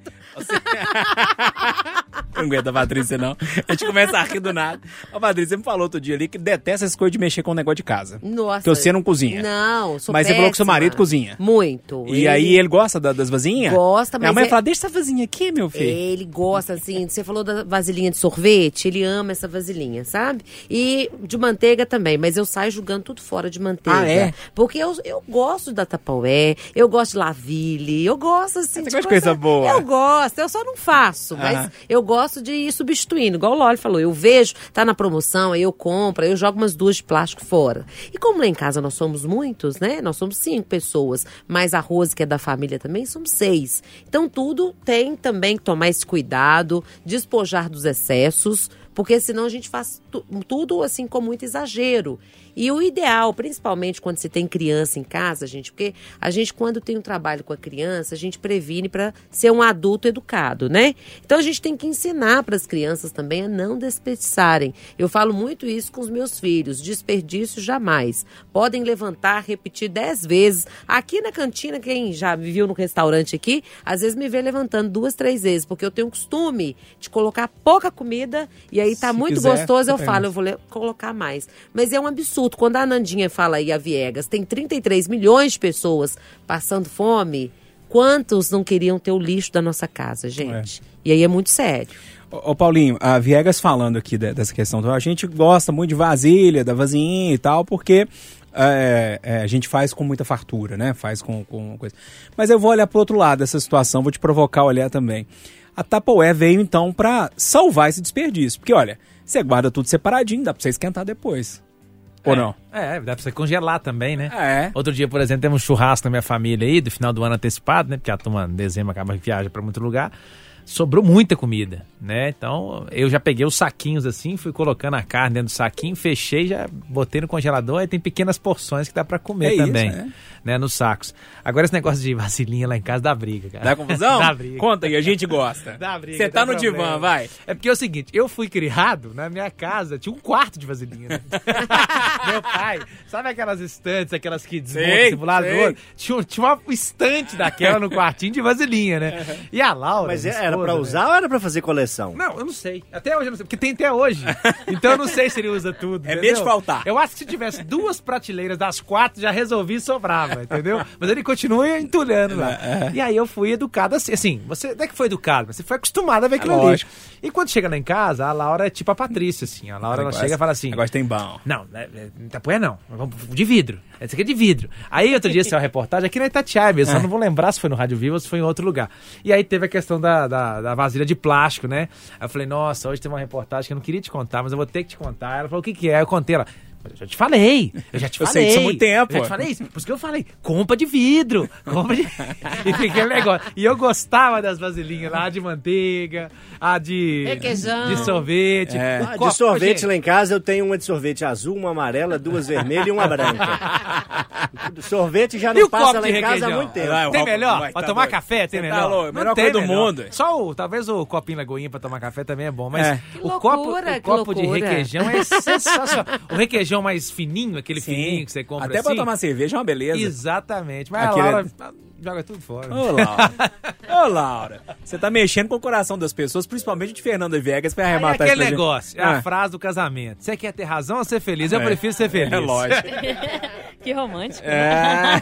Não aguenta a Patrícia, não. A gente começa a rir do nada. Ô, Patrícia, você me falou outro dia ali que detesta essa coisa de mexer com o negócio de casa. Nossa. Que você não cozinha. Não, sou Mas você falou que seu péssima. marido cozinha. Muito. E aí ele gosta da- das vasinhas? Gosta, Minha mas mãe é- fala, deixa essa vasinha aqui, meu filho. Ele gosta, assim, você falou da vasilhinha de sorvete, ele ama essa vasilhinha, sabe? E de manteiga também, mas eu saio jogando tudo fora de manteiga. Ah, é? Porque eu, eu gosto da Tapaué, eu gosto de Laville, eu gosto, assim, Você de gosta de coisa boa? Eu gosto, eu só não faço, mas eu gosto de ir substituindo, igual o Loli falou, eu vejo, tá na promoção, aí eu compro, aí eu jogo umas duas de plástico fora. E como lá em casa nós somos muitos, né? Nós somos cinco pessoas, mais a Rose, que é da família também, somos seis. Então tudo tem também que tomar esse cuidado, despojar dos excessos, porque senão a gente faz tu- tudo assim com muito exagero. E o ideal, principalmente quando se tem criança em casa, gente, porque a gente quando tem um trabalho com a criança, a gente previne para ser um adulto educado, né? Então a gente tem que ensinar para as crianças também a não desperdiçarem. Eu falo muito isso com os meus filhos, desperdício jamais. Podem levantar, repetir dez vezes. Aqui na cantina, quem já me viu no restaurante aqui, às vezes me vê levantando duas, três vezes, porque eu tenho o costume de colocar pouca comida e aí tá Se muito quiser, gostoso, eu falo, eu vou colocar mais. Mas é um absurdo. Quando a Nandinha fala aí, a Viegas, tem 33 milhões de pessoas passando fome. Quantos não queriam ter o lixo da nossa casa, gente? E aí é muito sério. Ô, Paulinho, a Viegas falando aqui de- dessa questão, a gente gosta muito de vasilha, da vasilhinha e tal, porque é, é, a gente faz com muita fartura, né? Faz com, com coisa. Mas eu vou olhar pro outro lado dessa situação, vou te provocar a olhar também. A Tupperware veio então pra salvar esse desperdício, porque olha, você guarda tudo separadinho, dá pra você esquentar depois. Ou É, não? É, dá pra você congelar também, né? É. Outro dia, por exemplo, temos um churrasco na minha família aí, do final do ano antecipado, né? Porque a turma em dezembro acaba que viaja pra muito lugar. Sobrou muita comida, né? Então eu já peguei os saquinhos assim, fui colocando a carne dentro do saquinho, fechei, já botei no congelador, aí tem pequenas porções que dá pra comer É isso, também, é. né? Nos sacos. Agora esse negócio de vacilinha lá em casa dá briga, cara. Dá confusão? dá briga. Conta aí, a gente gosta. Dá briga, Você tá no problema. divã, vai. É porque é o seguinte, eu fui criado na minha casa, tinha um quarto de vaselina. né? Meu pai, sabe aquelas estantes, aquelas que desmontam pro lado do sei. outro? Tinha, tinha uma estante daquela no quartinho de vaselina, né? E a Laura. Mas minha era pra né? usar ou era pra fazer coleção? Não, eu não sei. Até hoje eu não sei, porque tem até hoje. Então eu não sei se ele usa tudo. É medo de faltar. Eu acho que se tivesse duas prateleiras das quatro, já resolvi e sobrava, entendeu? Mas ele continua entulhando lá. É, E aí eu fui educado assim. Assim, você não é que foi educado, mas você foi acostumado a ver aquilo ali. É lógico. E quando chega lá em casa, a Laura é tipo a Patrícia, assim. A Laura ela Negócio- chega e fala assim. Negócio tem bom. Não, é, é, Itapué não. Vamos de vidro. Esse aqui é de vidro. Aí outro dia saiu a reportagem aqui na Itatiaia mesmo. Só não vou lembrar se foi no Rádio Viva ou se foi em outro lugar. E aí teve a questão da, da, da vasilha de plástico, né? Aí eu falei, nossa, hoje tem uma reportagem que eu não queria te contar, mas eu vou ter que te contar. Ela falou, o que que é? Eu contei ela. "Mas Eu já te falei, eu já te Eu falei. sei disso há muito tempo. Eu já te falei isso. Por isso que eu falei, compra de vidro, compra de... e fica aquele negócio. E eu gostava das vasilhinhas lá, de manteiga, a de... Requeijão. De sorvete. É. Ah, de sorvete gente, lá em casa eu tenho uma de sorvete azul, uma amarela, duas vermelhas e uma branca. sorvete já E não o passa copo lá de em casa há requeijão? muito tempo. Vai, Tem melhor? vai, pra tá tomar doido. café, tem Você melhor? tá louco, Não melhor tem coisa do mundo. Só o, talvez o copinho Lagoinha pra tomar café também é bom, mas É. Que o loucura, copo, o que copo de requeijão é sensacional. o requeijão mais fininho, aquele fininho que você compra Até assim. pra tomar cerveja é uma beleza. Exatamente. Mas Aquele- a Laura ah, joga tudo fora. Ô, Laura. Ô, Laura. Você tá mexendo com o coração das pessoas, principalmente de Fernanda Viegas, pra Aí é arrematar aquele pra gente. negócio, é Ah. a frase do casamento. Você quer ter razão ou ser feliz? Eu É. prefiro ser feliz. É lógico. Que romântico. É.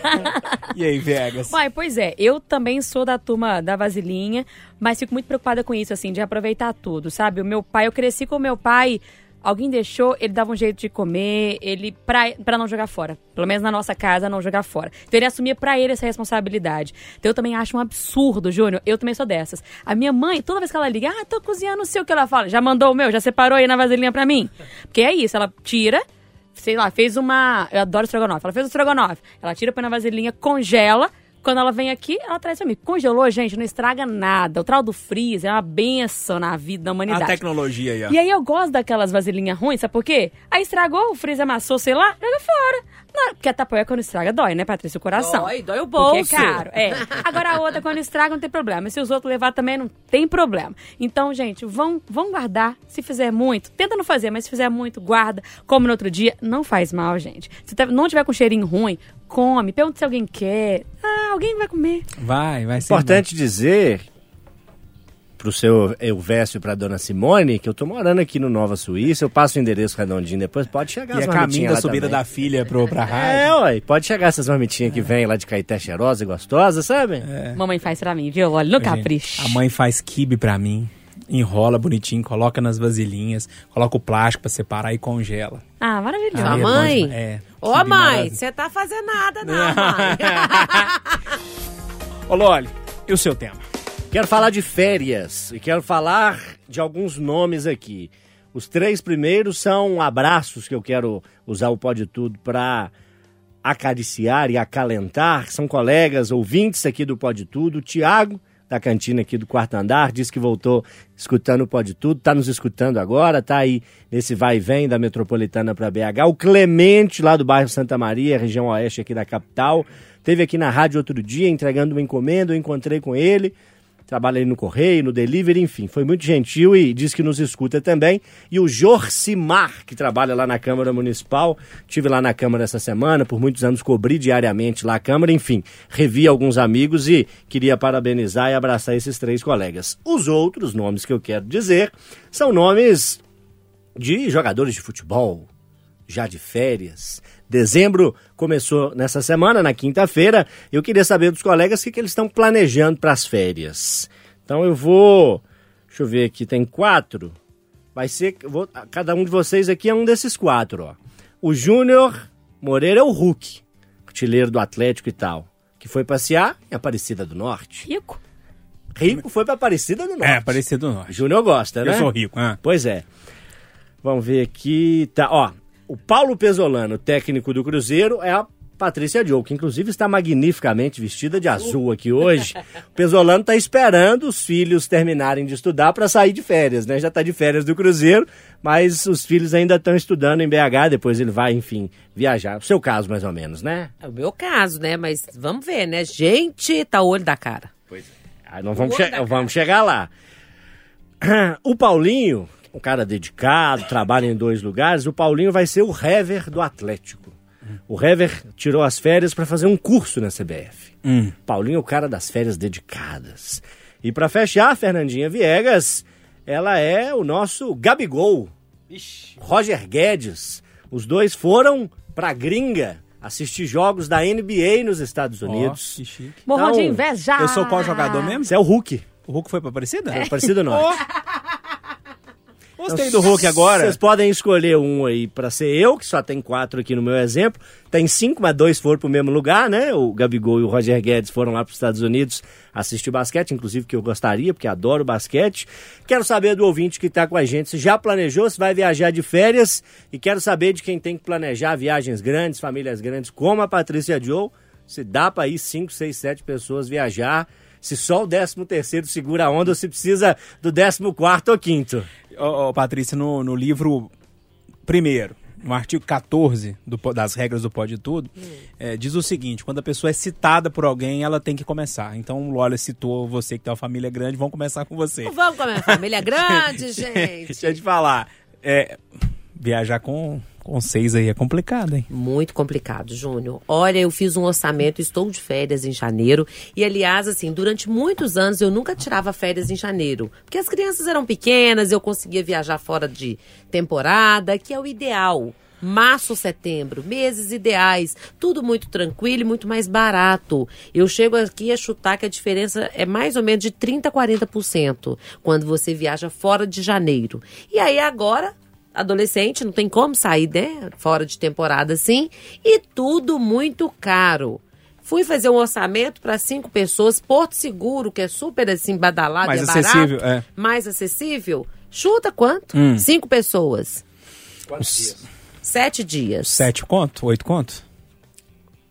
E aí, Vegas? Uai, pois é, eu também sou da turma da vasilhinha, mas fico muito preocupada com isso, assim, de aproveitar tudo, sabe? O meu pai, eu cresci com o meu pai, alguém deixou, ele dava um jeito de comer, ele, pra, pra não jogar fora. Pelo menos na nossa casa, não jogar fora. Então ele assumia pra ele essa responsabilidade. Então eu também acho um absurdo, Júnior, eu também sou dessas. A minha mãe, toda vez que ela liga, ah, tô cozinhando, não sei o que ela fala, já mandou o meu, já separou aí na vasilhinha pra mim? Porque é isso, ela tira sei lá, fez uma. Eu adoro estrogonofe. Ela fez o estrogonofe. Ela tira, põe na vasilhinha, congela. Quando ela vem aqui, ela traz pra mim. Congelou, gente, não estraga nada. O trau do freezer é uma benção na vida da A humanidade. tecnologia aí, ó. E aí eu gosto daquelas vasilhinhas ruins, sabe por quê? Aí estragou, o freezer amassou, sei lá, joga fora. Não, porque a tapoia quando estraga dói, né, Patrícia? O coração. Dói, dói o Porque bolso. é caro, é. Agora a outra, quando estraga, não tem problema. E se os outros levar também, não tem problema. Então, gente, vão, vão guardar. Se fizer muito, tenta não fazer, mas se fizer muito, guarda. Come no outro dia. Não faz mal, gente. Se tá- não tiver com cheirinho ruim, come. Pergunta se alguém quer. Ah, alguém vai comer. Vai, vai ser. Importante dizer pro seu Elvésio e pra dona Simone que eu tô morando aqui no Nova Suíça, eu passo o endereço redondinho depois, pode chegar bom. E as é caminho da subida também. da filha pro, pra rádio. É, ué, pode chegar essas marmitinhas que vêm lá de Caeté cheirosa e gostosa, sabe? Mamãe faz pra mim, viu? Olha, no capricho. A mãe faz quibe pra mim, enrola bonitinho, coloca nas vasilhinhas, coloca o plástico pra separar e congela. Ah, maravilhoso. É bom mãe? demais. É. Ô, mãe, você tá fazendo nada, não, mãe. Ô, Loli, e o seu tema? Quero falar de férias e quero falar de alguns nomes aqui. Os três primeiros são abraços que eu quero usar o Pode Tudo para acariciar e acalentar. São colegas, ouvintes aqui do Pode Tudo. O Tiago, da cantina aqui do quarto andar, disse que voltou escutando o Pode Tudo, está nos escutando agora, está aí nesse vai e vem da Metropolitana para BH. O Clemente, lá do bairro Santa Maria, região oeste aqui da capital, teve aqui na rádio outro dia entregando uma encomenda, eu encontrei com ele trabalha aí no correio, no delivery, enfim, foi muito gentil e diz que nos escuta também. E o Jorcimar, que trabalha lá na Câmara Municipal, tive lá na Câmara essa semana, por muitos anos cobri diariamente lá a Câmara, enfim, revi alguns amigos e queria parabenizar e abraçar esses três colegas. Os outros nomes que eu quero dizer são nomes de jogadores de futebol, já de férias. Dezembro começou nessa semana, na quinta-feira. Eu queria saber dos colegas o que, que eles estão planejando para as férias. Então eu vou. Deixa eu ver aqui, tem quatro. Vai ser. Vou, cada um de vocês aqui é um desses quatro, ó. O Júnior Moreira é o Hulk, artilheiro do Atlético e tal. Que foi passear em Aparecida do Norte. Rico. Rico foi para Aparecida do Norte. É, Aparecido do Norte. Júnior gosta, né? Eu sou rico, ah. Pois é. Vamos ver aqui. Tá, ó. O Paulo Pesolano, técnico do Cruzeiro, é a Patrícia Diogo, que inclusive está magnificamente vestida de azul aqui hoje. O Pesolano está esperando os filhos terminarem de estudar para sair de férias, né? Já está de férias do Cruzeiro, mas os filhos ainda estão estudando em BH, depois ele vai, enfim, viajar. O seu caso, mais ou menos, né? É o meu caso, né? Mas vamos ver, né? Gente, tá o olho da cara. Pois é. Aí nós vamos, che- vamos chegar lá. O Paulinho, um cara dedicado, trabalha em dois lugares, o Paulinho vai ser o Hever do Atlético. O Hever tirou as férias para fazer um curso na CBF. Hum. Paulinho é o cara das férias dedicadas. E para fechar, Fernandinha Viegas, ela é o nosso Gabigol. Roger Guedes. Os dois foram pra gringa assistir jogos da NBA nos Estados Unidos. que chique. Morro Então, de inveja. Eu sou qual jogador mesmo? Você é o Hulk. O Hulk foi pra Aparecida? É. Parecido Norte. Gostei do Hulk agora. Vocês podem escolher um aí pra ser eu, que só tem quatro aqui no meu exemplo. Tem cinco, mas dois foram pro mesmo lugar, né? O Gabigol e o Roger Guedes foram lá pros Estados Unidos assistir basquete, inclusive que eu gostaria, porque adoro basquete. Quero saber do ouvinte que tá com a gente se já planejou, se vai viajar de férias. E quero saber de quem tem que planejar viagens grandes, famílias grandes, como a Patrícia Joe. Se dá pra ir cinco, seis, sete pessoas viajar. Se só o décimo terceiro segura a onda ou se precisa do décimo quarto ou quinto. Ô, ô, Patrícia, no, no livro primeiro, no artigo 14 do das regras do Pode Tudo, é, diz o seguinte: quando a pessoa é citada por alguém, ela tem que começar. Então, o Lola citou você que tem uma família grande, vamos começar com você. Vamos com a minha família grande, gente. Deixa eu te falar. é, viajar com, com seis aí é complicado, hein? Muito complicado, Júnior. Olha, eu fiz um orçamento, estou de férias em janeiro. E, aliás, assim, durante muitos anos eu nunca tirava férias em janeiro. Porque as crianças eram pequenas, eu conseguia viajar fora de temporada, que é o ideal. Março, setembro, meses ideais, tudo muito tranquilo e muito mais barato. Eu chego aqui a chutar que a diferença é mais ou menos de 30% a 40% quando você viaja fora de janeiro. E aí agora adolescente, não tem como sair, né? Fora de temporada assim. E tudo muito caro. Fui fazer um orçamento para cinco pessoas, Porto Seguro, que é super assim, badalado, Mais é acessível, barato, é. mais acessível. Chuta quanto? Hum. Cinco pessoas. Quantos dias? Sete dias. Sete conto? Oito conto?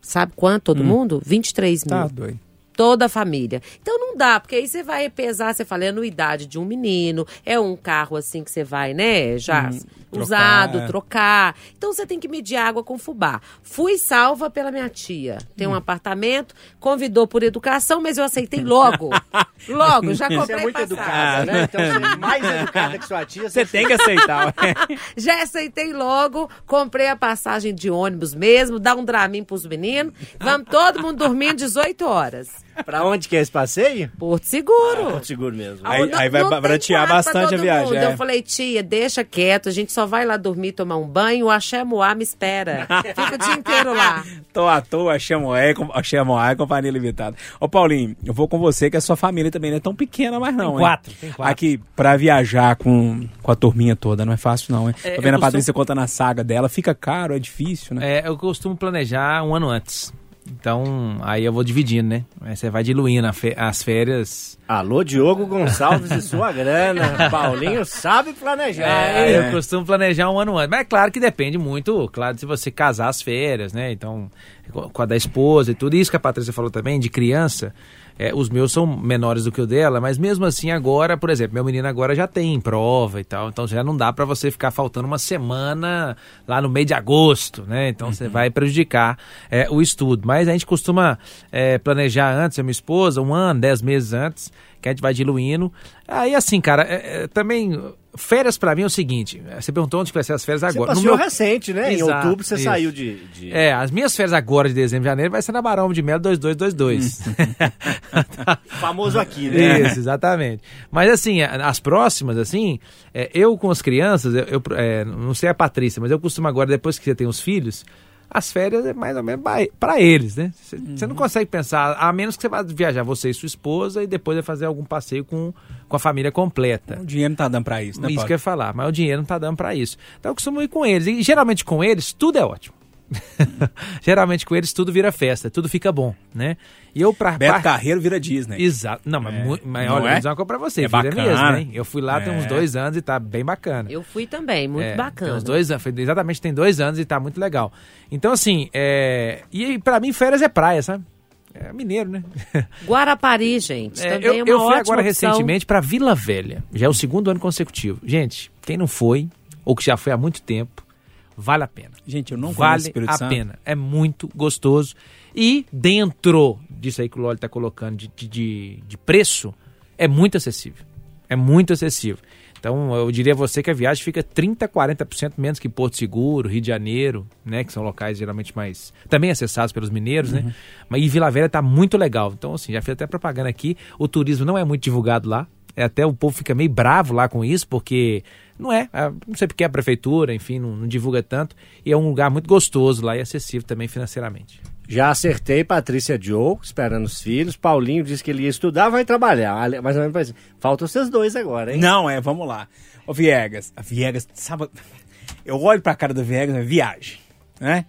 Sabe quanto todo mundo? 23 mil. Tá doido. Toda a família. Então não dá, porque aí você vai pesar, você fala, é anuidade de um menino, é um carro assim que você vai, né, já usado, trocar, é. trocar. Então você tem que medir água com fubá. Fui salva pela minha tia. Tem Hum. um apartamento, convidou por educação, mas eu aceitei logo. logo, já comprei Você é muito educada, né? Então você é mais educada que sua tia. Você tem que aceitar. ué. Já aceitei logo, comprei a passagem de ônibus mesmo, dá um dramin pros meninos. Vamos todo mundo dormindo 18 horas. Pra onde que é esse passeio? Porto Seguro. Porto Seguro mesmo. Aí- Não- aí vai pra bastante a viagem, é. Eu falei, tia, deixa quieto, a gente só vai lá dormir, tomar um banho, o Axé Moá me espera. Fica o dia inteiro lá. Tô à toa, chamo é, chamo é companhia limitada. Ô Paulinho, eu vou com você que a sua família também não é tão pequena mais não, Tem hein? quatro, tem quatro. Aqui, pra viajar com, com a turminha toda, não é fácil não, hein? É, Tô vendo a costumo- Patrícia contando a saga dela, fica caro, é difícil, né? É, eu costumo planejar um ano antes. Então, aí eu vou dividindo, né? Aí você vai diluindo as férias. Alô, Diogo Gonçalves e sua grana. Paulinho sabe planejar. É, hein? eu costumo planejar um ano antes. Mas é claro que depende muito, claro, se você casar as férias, né? Então, com com a da esposa e tudo. Isso que a Patrícia falou também, de criança. É, os meus são menores do que o dela, mas mesmo assim agora, por exemplo, meu menino agora já tem prova e tal, então já não dá pra você ficar faltando uma semana lá no meio de agosto, né? Então você vai prejudicar é, o estudo. Mas a gente costuma é, planejar antes, a minha esposa, um ano, dez meses antes, que a gente vai diluindo. Aí assim, cara, é, é, também férias pra mim é o seguinte, você perguntou onde vai ser as férias Você agora. No passou meu- recente, né? em Exato, outubro você isso. saiu de... de- é, as minhas férias agora de dezembro e janeiro vai ser na Barão de Melo 2222. Famoso aqui, né? Isso, exatamente. Mas assim, as próximas, assim, é, eu com as crianças, eu, eu, é, não sei a Patrícia, mas eu costumo agora, depois que você tem os filhos, as férias é mais ou menos para eles, né? Você você não consegue pensar, a menos que você vá viajar, você e sua esposa, e depois vai fazer algum passeio com, com a família completa. O dinheiro não tá dando pra isso, né, Isso Paulo? que eu ia falar, mas o dinheiro não tá dando pra isso. Então eu costumo ir com eles. E geralmente com eles, tudo é ótimo. Geralmente com eles tudo vira festa, tudo fica bom, né? E eu pra... Beto pra- Carreiro vira Disney. Exato. Não, mas, É. mu- mas Não olha, é? vou dizer uma coisa pra você, É vira bacana. mesmo, hein? Eu fui lá tem uns É. dois anos e tá bem bacana. Eu fui também, muito É, bacana. Tem uns dois anos, exatamente tem dois anos e tá muito legal. Então, assim, é... e pra mim férias é praia, sabe? É mineiro, né? Guarapari, gente, É, também eu, é uma eu fui ótima agora opção. recentemente pra Vila Velha. Já é o segundo ano consecutivo. Gente, quem não foi, ou que já foi há muito tempo, vale a pena. Gente, eu não vale a Santo. pena. É muito gostoso. E dentro disso aí que o Loli tá colocando de, de, de, preço, é muito acessível. É muito acessível. Então, eu diria a você que a viagem fica 30%, 40% menos que Porto Seguro, Rio de Janeiro, né? Que são locais geralmente mais... Também acessados pelos mineiros, né? Mas e Vila Velha tá muito legal. Então, assim, já fiz até propaganda aqui. O turismo não é muito divulgado lá. É, até o povo fica meio bravo lá com isso, porque não é. ah, Não sei porque a prefeitura, enfim, não, não divulga tanto. E é um lugar muito gostoso lá e acessível também financeiramente. Já acertei Patrícia Joe, esperando os filhos. Paulinho disse que ele ia estudar, vai trabalhar. Mais ou menos assim. Faltam vocês dois agora, hein? Não, é, vamos lá. Ô, Viegas, a Viegas, sabe, eu olho pra cara do Viegas, é viagem, né?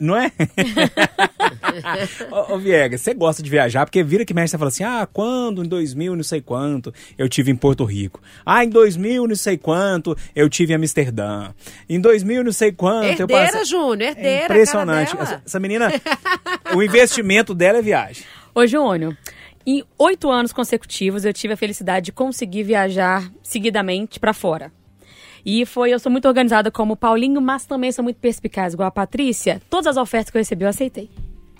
Não é? ô, ô, Viegas, você gosta de viajar, porque vira que mexe, você fala assim, ah, quando, em 2000, não sei quanto, eu tive em Porto Rico. Ah, em 2000, não sei quanto, eu tive em Amsterdã. Em 2000, não sei quanto, eu Herdeira, passei... Júnior, herdeira. É impressionante. Essa, dela. essa menina, o investimento dela é viagem. Ô, Júnior, em oito anos consecutivos eu tive a felicidade de conseguir viajar seguidamente pra fora. E foi, eu sou muito organizada como o Paulinho, mas também sou muito perspicaz, igual a Patrícia. Todas as ofertas que eu recebi, eu aceitei.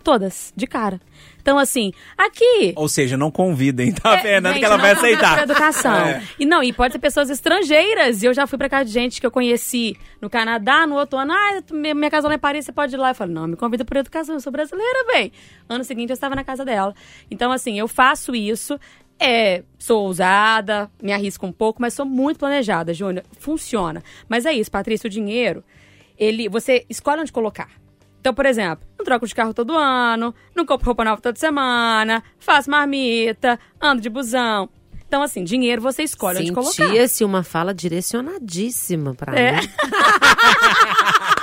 Todas, de cara. Então, assim, aqui. Ou seja, não convidem, tá, É, Fernanda, gente, que ela não vai aceitar. educação. É. E não, e pode ser pessoas estrangeiras. E eu já fui pra casa de gente que eu conheci no Canadá, no outro ano. Ah, minha casa lá em Paris, você pode ir lá. Eu falo, não, me convida por educação, eu sou brasileira, bem. Ano seguinte eu estava na casa dela. Então, assim, eu faço isso. É, sou ousada, me arrisco um pouco, mas sou muito planejada, Júnior. Funciona. Mas é isso, Patrícia, o dinheiro, ele, você escolhe onde colocar. Então, por exemplo, não troco de carro todo ano, não compro roupa nova toda semana, faço marmita, ando de busão. Então, assim, dinheiro você escolhe onde colocar. Sentia-se uma fala direcionadíssima pra É. mim.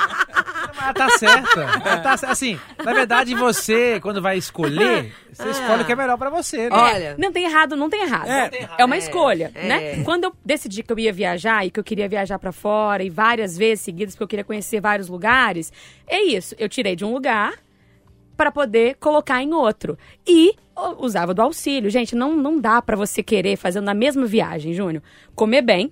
Ela tá certa. Ela tá, cer- assim, na verdade, você, quando vai escolher, você escolhe o que é melhor pra você, né? Olha, Não tem errado, não tem errado. É. É, uma É, escolha, é. né? Quando eu decidi que eu ia viajar e que eu queria viajar pra fora e várias vezes seguidas porque eu queria conhecer vários lugares, é isso. Eu tirei de um lugar para poder colocar em outro. E usava do auxílio. Gente, não, não dá pra você querer fazer na mesma viagem, Júnior. Comer bem,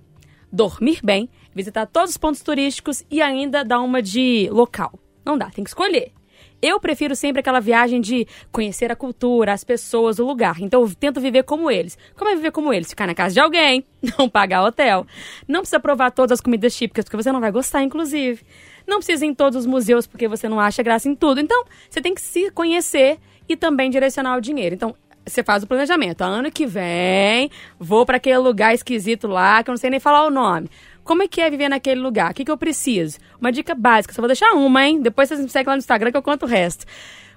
dormir bem, visitar todos os pontos turísticos e ainda dar uma de local. Não dá, tem que escolher. Eu prefiro sempre aquela viagem de conhecer a cultura, as pessoas, o lugar. Então eu tento viver como eles. Como é viver como eles? Ficar na casa de alguém, não pagar hotel. Não precisa provar todas as comidas típicas, porque você não vai gostar, inclusive. Não precisa ir em todos os museus, porque você não acha graça em tudo. Então, você tem que se conhecer e também direcionar o dinheiro. Então, você faz o planejamento. Ano que vem, vou para aquele lugar esquisito lá, que eu não sei nem falar o nome. Como é que é viver naquele lugar? O que, que eu preciso? Uma dica básica, só vou deixar uma, hein? Depois vocês me seguem lá no Instagram que eu conto o resto.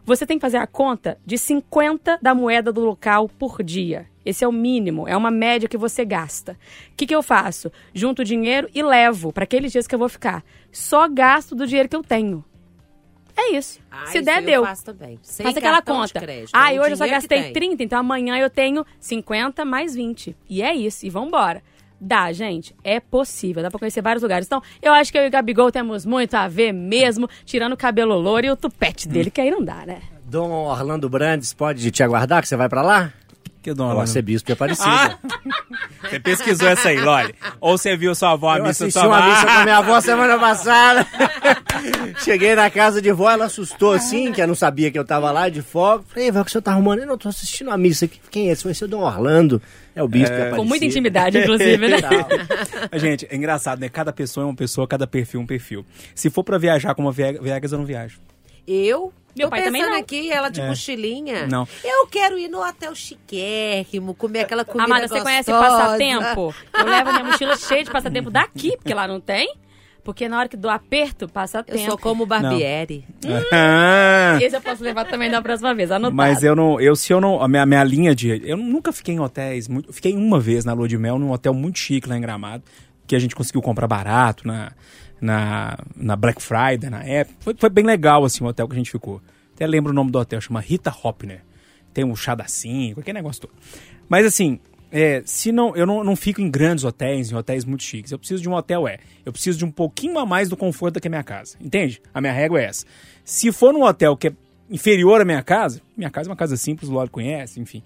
Você tem que fazer a conta de 50 da moeda do local por dia. Esse é o mínimo, é uma média que você gasta. O que, que eu faço? Junto o dinheiro e levo para aqueles dias que eu vou ficar. Só gasto do dinheiro que eu tenho. É isso. Ah, Se isso der, eu deu. faço também. Sem Faça aquela conta. crédito, Ah, é e hoje eu só que gastei tem. 30, então amanhã eu tenho 50 mais 20. E é isso, e vambora. Dá, gente, é possível, dá pra conhecer vários lugares. Então, eu acho que eu e o Gabigol temos muito a ver mesmo, tirando o cabelo louro e o tupete dele, que aí não dá, né? Dom Orlando Brandes pode te aguardar que você vai pra lá? Que dona O Lona? arcebispo de Aparecida. Ah! Você pesquisou essa aí, Loli? Ou você viu sua avó a Eu missa assisti sua uma avó? missa com a minha avó semana passada. Cheguei na casa de vó, ela assustou assim, que eu não sabia que eu tava lá de folga. Falei, vó, o que você tá arrumando? Eu não tô assistindo a missa aqui. Quem é esse? Foi seu Dom Orlando. É o bispo de Com Aparecida. muita intimidade, inclusive, né? Gente, é engraçado, né? Cada pessoa é uma pessoa, cada perfil é um perfil. Se for pra viajar como a Vie- Viegas, eu não viajo. Eu? Meu tô pai também não. aqui, ela de É. mochilinha. Não. Eu quero ir no hotel chiquérrimo, comer aquela comida Amada, você conhece gostosa. passatempo? Eu levo minha mochila cheia de passatempo daqui, porque lá não tem. Porque na hora que do aperto, passa Eu tempo. sou como Barbieri. Ah, Esse eu posso levar também da próxima vez, anotado. Mas eu não, eu se eu não, a minha, minha linha de, eu nunca fiquei em hotéis, muito, fiquei uma vez na lua de mel num hotel muito chique lá em Gramado. que a gente conseguiu comprar barato na, na, na Black Friday, na época. Foi, foi bem legal, assim, o hotel que a gente ficou. Até lembro o nome do hotel, chama Rita Hopner. Tem um chá da 5, aquele negócio todo. Mas assim, é, se não, eu não, não fico em grandes hotéis, em hotéis muito chiques. Eu preciso de um hotel, é. Eu preciso de um pouquinho a mais do conforto do que a minha casa. Entende? A minha régua é essa. Se for num hotel que é inferior à minha casa, minha casa é uma casa simples, o Lolo conhece, enfim.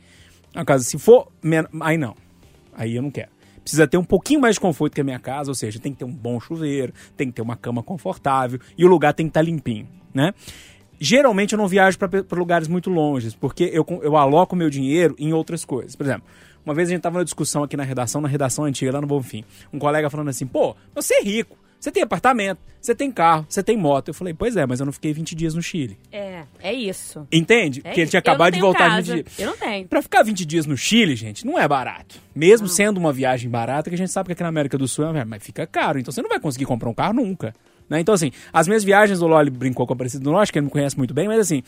Uma casa, se for. Aí não. Aí eu não quero. Precisa ter um pouquinho mais de conforto que a minha casa, ou seja, tem que ter um bom chuveiro, tem que ter uma cama confortável e o lugar tem que estar limpinho, né? Geralmente eu não viajo para lugares muito longes, porque eu, eu aloco meu dinheiro em outras coisas. Por exemplo, uma vez a gente tava numa discussão aqui na redação, na redação antiga, lá no Bonfim. Um colega falando assim, pô, você é rico, você tem apartamento, você tem carro, você tem moto. Eu falei, pois é, mas eu não fiquei 20 dias no Chile. É, é isso. Entende? É Porque ele tinha não acabado de voltar casa. de 20 dias. Eu não tenho. Pra ficar 20 dias no Chile, gente, não é barato. Mesmo sendo uma viagem barata, que a gente sabe que aqui na América do Sul é uma viagem, mas fica caro. Então você não vai conseguir comprar um carro nunca. Né? Então, assim, as minhas viagens, o Loli brincou com a Aparecida do Norte, que ele me conhece muito bem, mas assim,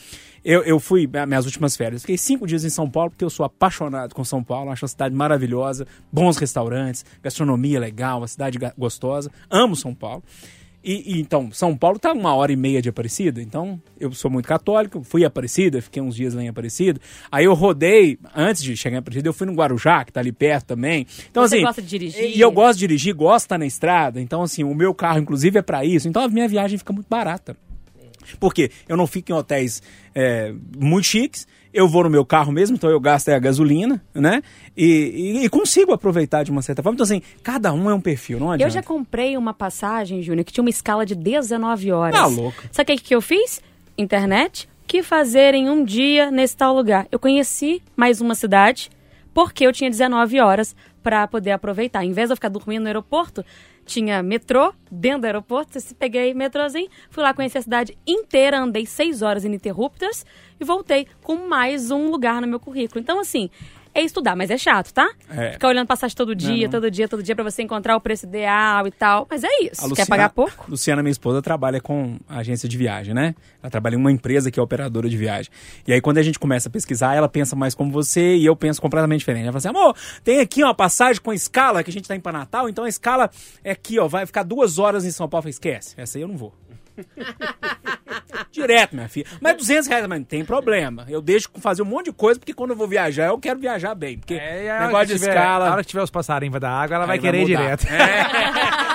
eu, eu fui, minhas últimas férias, fiquei cinco dias em São Paulo, porque eu sou apaixonado com São Paulo, acho uma cidade maravilhosa, bons restaurantes, gastronomia legal, uma cidade gostosa, amo São Paulo. E, e, então, São Paulo tá uma hora e meia de Aparecida, então eu sou muito católico, fui Aparecida, fiquei uns dias lá em Aparecida. Aí eu rodei, antes de chegar em Aparecida, eu fui no Guarujá, que tá ali perto também. Então, Você assim, gosta de dirigir? E eu gosto de dirigir, gosto de estar na estrada, então assim, o meu carro, inclusive, é para isso. Então a minha viagem fica muito barata. Porque eu não fico em hotéis é, muito chiques, eu vou no meu carro mesmo, então eu gasto a gasolina, né? E, e- e consigo aproveitar de uma certa forma. Então, assim, cada um é um perfil, não Eu adianta. já comprei uma passagem, Júnior, que tinha uma escala de 19 horas. Ah, louco. Sabe o que, que eu fiz? Internet. O que fazer em um dia nesse tal lugar? Eu conheci mais uma cidade porque eu tinha 19 horas para poder aproveitar. Em vez de eu ficar dormindo no aeroporto, tinha metrô dentro do aeroporto. Peguei metrôzinho, fui lá conhecer a cidade inteira, andei seis horas ininterruptas e voltei com mais um lugar no meu currículo. Então, assim, é estudar, mas é chato, tá? É. Ficar olhando passagem todo dia, não. todo dia, todo dia pra você encontrar o preço ideal e tal. Mas é isso. A Quer Luciana- pagar pouco? Luciana, minha esposa, trabalha com agência de viagem, né? Ela trabalha em uma empresa que é operadora de viagem. E aí, quando a gente começa a pesquisar, ela pensa mais como você e eu penso completamente diferente. Ela fala assim, amor, tem aqui uma passagem com escala que a gente tá indo pra Natal, então a escala é aqui, ó, vai ficar duas horas em São Paulo. Eu falei, esquece, essa aí eu não vou. Direto, minha filha. Mas 200 reais, mas não tem problema. Eu deixo fazer um monte de coisa, porque quando eu vou viajar, eu quero viajar bem. Porque É, a hora negócio que de tiver- escala... A hora que tiver os passarinhos da água, ela vai querer ir mudar. direto.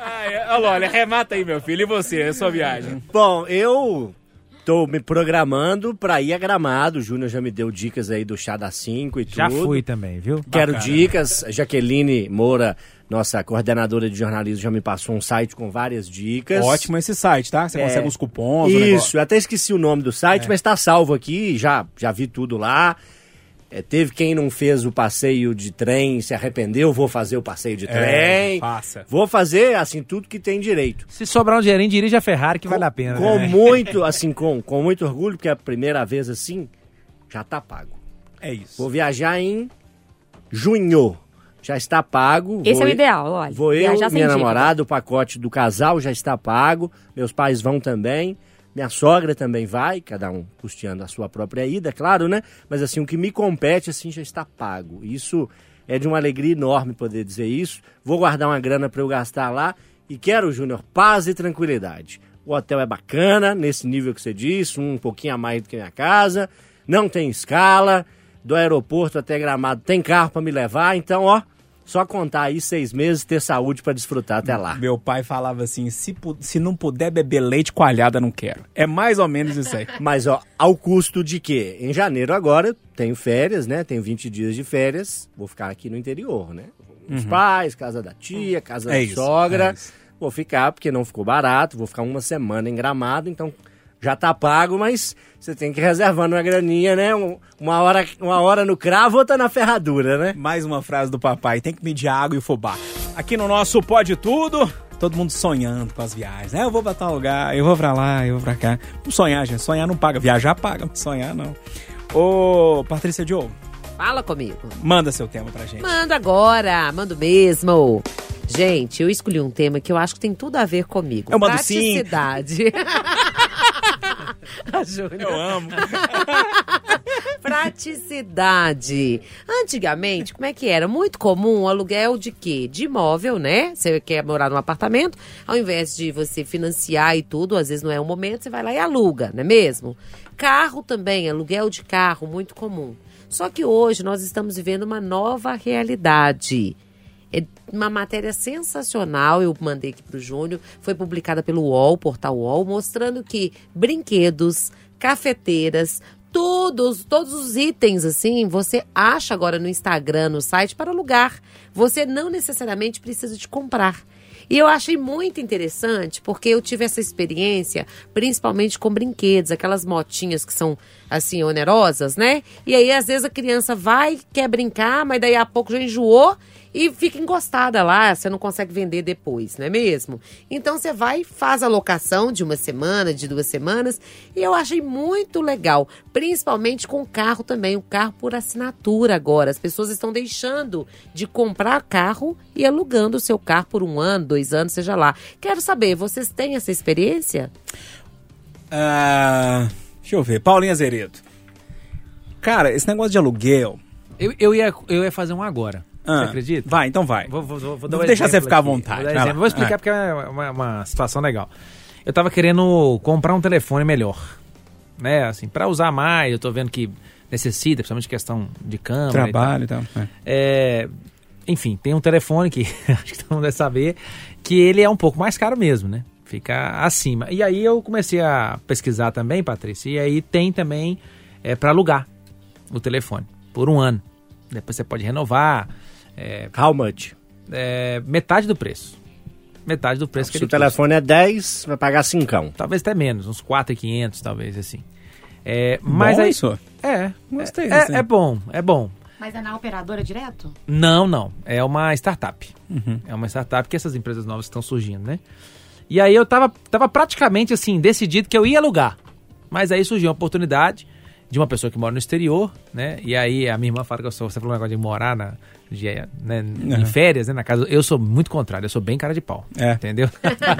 Ai, olha, olha, remata aí, meu filho. E você, a sua viagem? Bom, eu tô me programando pra ir a Gramado. O Júnior já me deu dicas aí do chá da 5 e tudo. Já fui também, viu? Quero Bacana. dicas. Jaqueline Moura, nossa coordenadora de jornalismo, já me passou um site com várias dicas. Ótimo esse site, tá? Você É. consegue os cupons, Isso, eu até esqueci o nome do site, É. mas tá salvo aqui, já, já vi tudo lá. É, teve quem não fez o passeio de trem, se arrependeu, vou fazer o passeio de É, trem. faça. Vou fazer, assim, tudo que tem direito. Se sobrar um dinheirinho, dirige a Ferrari que vale a pena. Com né? muito, assim, com, com muito orgulho, porque é a primeira vez assim, já tá pago. É isso. Vou viajar em junho. Já está pago. Esse é o ideal, olha. Vou eu, minha namorada, o pacote do casal já está pago. Meus pais vão também. Minha sogra também vai, cada um custeando a sua própria ida, claro, né? Mas assim, o que me compete, assim, já está pago. Isso é de uma alegria enorme poder dizer isso. Vou guardar uma grana para eu gastar lá. E quero, Júnior, paz e tranquilidade. O hotel é bacana, nesse nível que você disse, um pouquinho a mais do que minha casa. Não tem escala. Do aeroporto até Gramado tem carro para me levar. Então, ó, só contar aí seis meses ter saúde para desfrutar até lá. Meu pai falava assim: se, se não puder beber leite coalhada, não quero. É mais ou menos isso aí. Mas, ó, ao custo de quê? Em janeiro agora, tenho férias, né? Tenho 20 dias de férias. Vou ficar aqui no interior, né? Os pais, casa da tia, casa É da isso, sogra. é isso. Vou ficar, porque não ficou barato. Vou ficar uma semana em Gramado, então já tá pago, mas você tem que ir reservando uma graninha, né? Um- Uma hora, uma hora no cravo, outra na ferradura, né? Mais uma frase do papai: tem que medir a água e o fubá. Aqui no nosso Pode Tudo, todo mundo sonhando com as viagens. né? eu vou pra tal lugar, eu vou pra lá, eu vou pra cá. Não sonhar, gente. Sonhar não paga. Viajar paga, mas sonhar não. Ô, Patrícia Diogo, Fala comigo. manda seu tema pra gente. Mando agora, mando mesmo. Gente, eu escolhi um tema que eu acho que tem tudo a ver comigo. Eu mando sim. Praticidade. A Júlia. Eu amo. Praticidade. Antigamente, como é que era? Muito comum o aluguel de quê? De imóvel, né? Você quer morar num apartamento, ao invés de você financiar e tudo, às vezes não é o momento, você vai lá e aluga, não é mesmo? Carro também, aluguel de carro, muito comum. Só que hoje nós estamos vivendo uma nova realidade. É uma matéria sensacional, eu mandei aqui para o Júnior, foi publicada pelo UOL, portal UOL, mostrando que brinquedos, cafeteiras, todos, todos os itens assim, você acha agora no Instagram, no site para alugar. Você não necessariamente precisa de comprar. E eu achei muito interessante porque eu tive essa experiência, principalmente com brinquedos, aquelas motinhas que são assim onerosas, né? E aí às vezes a criança vai, quer brincar, mas daí a pouco já enjoou e fica encostada lá, você não consegue vender depois, não é mesmo? Então você vai, faz a locação de uma semana, de duas semanas, e eu achei muito legal, principalmente com o carro também, o carro por assinatura agora. As pessoas estão deixando de comprar carro e alugando o seu carro por um ano, dois anos, seja lá. Quero saber, vocês têm essa experiência? Ah, deixa eu ver. Paulinho Azeredo. Cara, esse negócio de aluguel. Eu, eu, ia, eu ia fazer um agora. Ah, Você acredita? Vai, então vai. Vou, vou, vou, vou Vou um deixar você ficar à aqui. vontade, Vou. Vou explicar É. porque é uma, uma situação legal. Eu tava querendo comprar um telefone melhor. Né, assim, pra usar mais, eu tô vendo que necessita, principalmente questão de câmera. e tal. Trabalho e tal. É. É, enfim, tem um telefone que acho que todo mundo deve saber que ele é um pouco mais caro mesmo, né? Fica acima. E aí eu comecei a pesquisar também, Patrícia, e aí tem também é, para alugar o telefone por um ano. Depois você pode renovar. É, How much? é, metade do preço. Metade do preço que Se ele o telefone é 10, vai pagar 5. Talvez até menos, uns 4,500 talvez assim. É, mas Bom aí, isso? É, Gostei é, desse. é bom, é bom. Mas é na operadora direto? Não, não. É uma startup. Uhum. É uma startup que essas empresas novas estão surgindo, né? E aí eu tava, tava praticamente assim, decidido que eu ia alugar. Mas aí surgiu uma oportunidade de uma pessoa que mora no exterior, né? E aí a minha irmã fala que eu sou, você falou um negócio de morar na, de, né, em férias, né? Na casa. Eu sou muito contrário, eu sou bem cara de pau. É. Entendeu?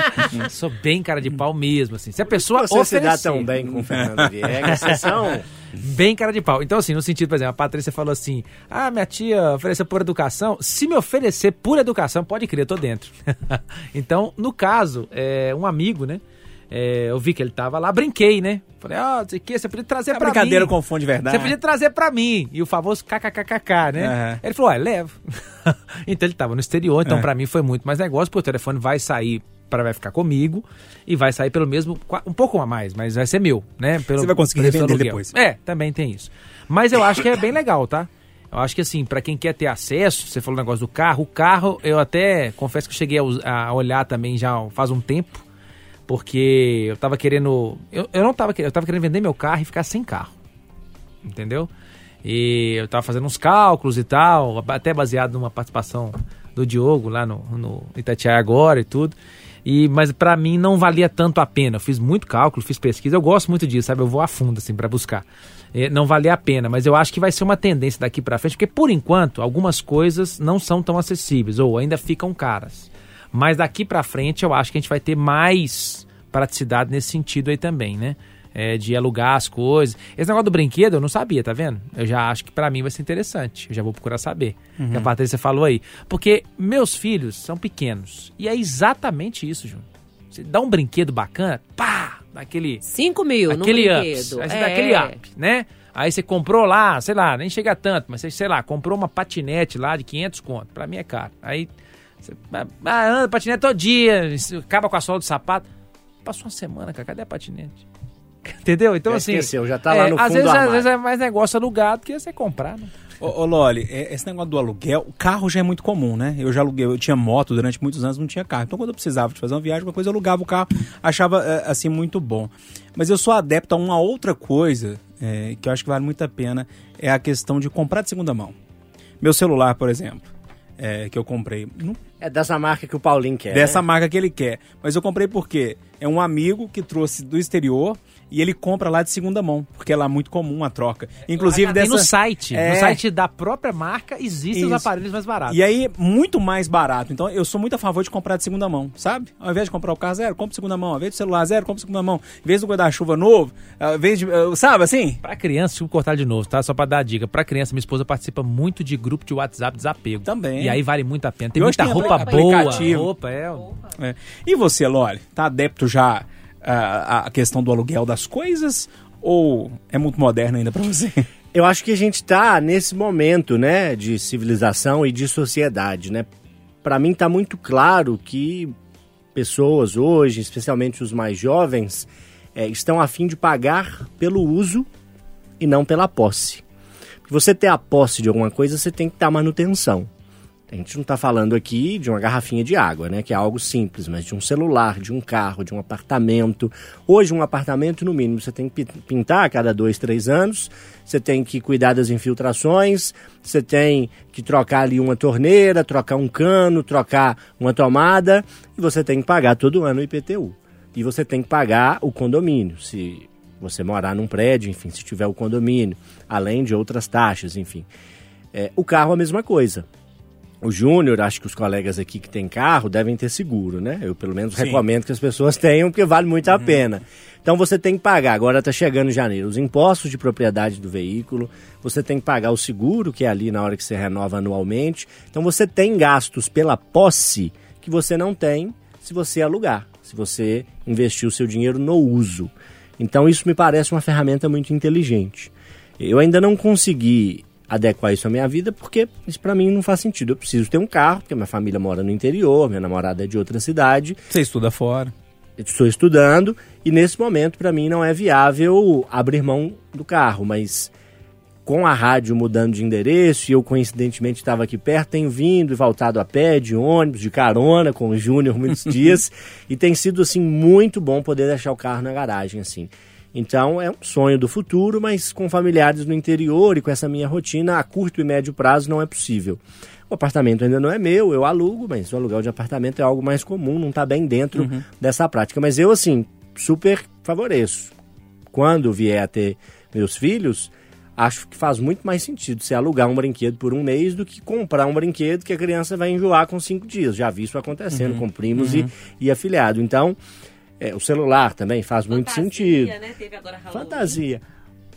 sou bem cara de pau mesmo, assim. Se a pessoa Você se dá oferecer- tão bem com o Fernando Viegas, vocês são... Bem cara de pau. Então, assim, no sentido, por exemplo, a Patrícia falou assim: ah, minha tia ofereceu por educação. Se me oferecer por educação, pode crer, eu tô dentro. então, no caso, é, um amigo, né? É, eu vi que ele tava lá, brinquei, né? Falei, ó, não sei o que, você podia trazer A pra brincadeira mim. confunde verdade. Você podia trazer pra mim. E o famoso kkkk, né? Aham. Ele falou, ah, levo. então ele tava no exterior, então É. pra mim foi muito mais negócio, porque o telefone vai sair para vai ficar comigo e vai sair pelo mesmo, um pouco a mais, mas vai ser meu, né? Pelo Você vai conseguir revender depois. É, também tem isso. Mas eu acho que é bem legal, tá? Eu acho que assim, pra quem quer ter acesso, você falou o negócio do carro, o carro, eu até confesso que eu cheguei a, a olhar também já faz um tempo, porque eu tava querendo. Eu, eu não tava querendo, eu tava querendo vender meu carro e ficar sem carro. Entendeu? E eu tava fazendo uns cálculos e tal, até baseado numa participação do Diogo lá no, no Itatiaia agora e tudo. E, mas pra mim não valia tanto a pena. Eu fiz muito cálculo, fiz pesquisa. Eu gosto muito disso, sabe? Eu vou a fundo assim pra buscar. Não valia a pena, mas eu acho que vai ser uma tendência daqui pra frente, porque por enquanto algumas coisas não são tão acessíveis ou ainda ficam caras. Mas daqui pra frente eu acho que a gente vai ter mais praticidade nesse sentido aí também, né? É, de alugar as coisas. Esse negócio do brinquedo eu não sabia, tá vendo? Eu já acho que pra mim vai ser interessante. Eu já vou procurar saber. Uhum. Que a Patrícia falou aí. Porque meus filhos são pequenos. E é exatamente isso, Júnior. Você dá um brinquedo bacana, pá! Daquele. 5 mil no aquele brinquedo. ups. Aí você é. dá aquele up, né? Aí você comprou lá, sei lá, nem chega tanto, mas você, sei lá, comprou uma patinete lá de 500 conto. Pra mim é caro. Aí você ah, anda patinete todo dia, acaba com a sola do sapato. Passou uma semana, cara, cadê a patinete? Entendeu? Então, Já assim. esqueceu, já tá lá no às fundo vezes, do às vezes é mais negócio alugado que você comprar, né? Ô, ô Loli, é- esse negócio do aluguel, o carro já é muito comum, né? Eu já aluguei, eu tinha moto durante muitos anos, não tinha carro. Então, quando eu precisava de fazer uma viagem, uma coisa, eu alugava o carro, achava, é, assim, muito bom. Mas eu sou adepto a uma outra coisa, é, que eu acho que vale muito a pena, é a questão de comprar de segunda mão. Meu celular, por exemplo, é, que eu comprei, não É dessa marca que o Paulinho quer. dessa né? marca que ele quer. Mas eu comprei porque é um amigo que trouxe do exterior e ele compra lá de segunda mão, porque é lá muito comum a troca. Inclusive Tem dessa no site. É. No site da própria marca existem os Isso. aparelhos mais baratos. E aí, muito mais barato. Então, eu sou muito a favor de comprar de segunda mão, sabe? Ao invés de comprar o carro zero, compra de segunda mão. Ao invés do celular zero, compra de segunda mão. Em vez do guarda-chuva novo, ao invés de. uh, Sabe assim? Pra criança, deixa eu cortar de novo, tá? Só pra dar a dica. Pra criança, minha esposa participa muito de grupo de WhatsApp desapego. Também. E aí vale muito a pena. Tem E muita roupa boa. aplicativo. Roupa, é. É. E você, Loli, tá adepto já à à questão do aluguel das coisas? Ou é muito moderno ainda pra você? Eu acho que a gente está nesse momento, né, de civilização e de sociedade, né? Para mim está muito claro que pessoas hoje, especialmente os mais jovens, eh, estão a fim de pagar pelo uso e não pela posse. Você ter a posse de alguma coisa, você tem que dar manutenção. A gente não está falando aqui de uma garrafinha de água, né? Que é algo simples, mas de um celular, de um carro, de um apartamento. Hoje, um apartamento, no mínimo, você tem que pi- pintar a cada dois, três anos, você tem que cuidar das infiltrações, você tem que trocar ali uma torneira, trocar um cano, trocar uma tomada, e você tem que pagar todo ano o IPTU. E você tem que pagar o condomínio, se você morar num prédio, enfim, se tiver o condomínio, além de outras taxas, enfim. É, o carro, a mesma coisa. O Júnior, acho que os colegas aqui que têm carro devem ter seguro, né? Eu pelo menos Sim. recomendo que as pessoas tenham, porque vale muito a pena. Então você tem que pagar, agora está chegando janeiro, os impostos de propriedade do veículo, você tem que pagar o seguro, que é ali na hora que você renova anualmente. Então você tem gastos pela posse que você não tem se você alugar, se você investir o seu dinheiro no uso. Então isso me parece uma ferramenta muito inteligente. Eu ainda não consegui adequar isso à minha vida porque isso para mim não faz sentido. Eu preciso ter um carro, porque minha família mora no interior, minha namorada é de outra cidade, Você estuda fora. eu estou estudando e nesse momento para mim não é viável abrir mão do carro, mas com a rádio mudando de endereço e eu coincidentemente estava aqui perto, tenho vindo e voltado a pé, de ônibus, de carona com o Júnior muitos dias e tem sido assim muito bom poder deixar o carro na garagem assim. Então é um sonho do futuro, mas com familiares no interior e com essa minha rotina a curto e médio prazo não é possível. O apartamento ainda não é meu, eu alugo, mas o aluguel de apartamento é algo mais comum, não está bem dentro dessa prática. Mas eu, assim, super favoreço. Quando vier a ter meus filhos, acho que faz muito mais sentido você alugar um brinquedo por um mês do que comprar um brinquedo que a criança vai enjoar com cinco dias. Já vi isso acontecendo com primos e, e afilhado. Então, é, o celular também faz muito sentido. né? Teve agora Halloween. Fantasia.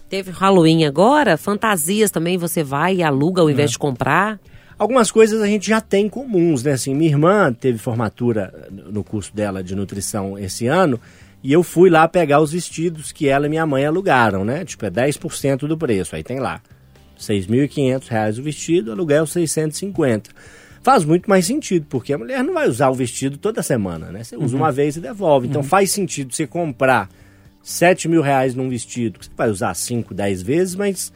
Teve Halloween agora, fantasias também você vai e aluga ao É. invés de comprar. Algumas coisas a gente já tem comuns, né? Assim, minha irmã teve formatura no curso dela de nutrição esse ano e eu fui lá pegar os vestidos que ela e minha mãe alugaram, né? Tipo, é 10% do preço. Aí tem lá 6.500 reais o vestido, aluguel 650. Faz muito mais sentido, porque a mulher não vai usar o vestido toda semana, né? Você usa uma vez e devolve. Então faz sentido você comprar 7 mil reais num vestido, que você vai usar 5, 10 vezes, mas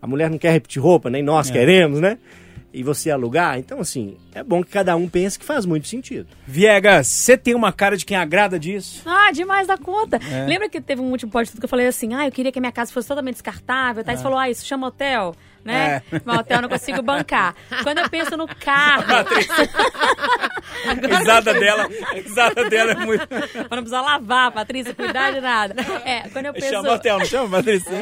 a mulher não quer repetir roupa, nem nós queremos, né? E você alugar, então assim, é bom que cada um pense que faz muito sentido. Viegas, você tem uma cara de quem agrada disso? Ah, demais da conta. É. Lembra que teve um último tudo que eu falei assim: ah, eu queria que a minha casa fosse totalmente descartável. Aí você falou: ah, isso chama hotel, né? É. Eu não consigo bancar. Quando eu penso no carro. A risada dela, a risada dela é muito. Pra não precisar lavar, Patrícia, cuidar de nada. É, quando eu penso. Chama hotel, não chama, Patrícia?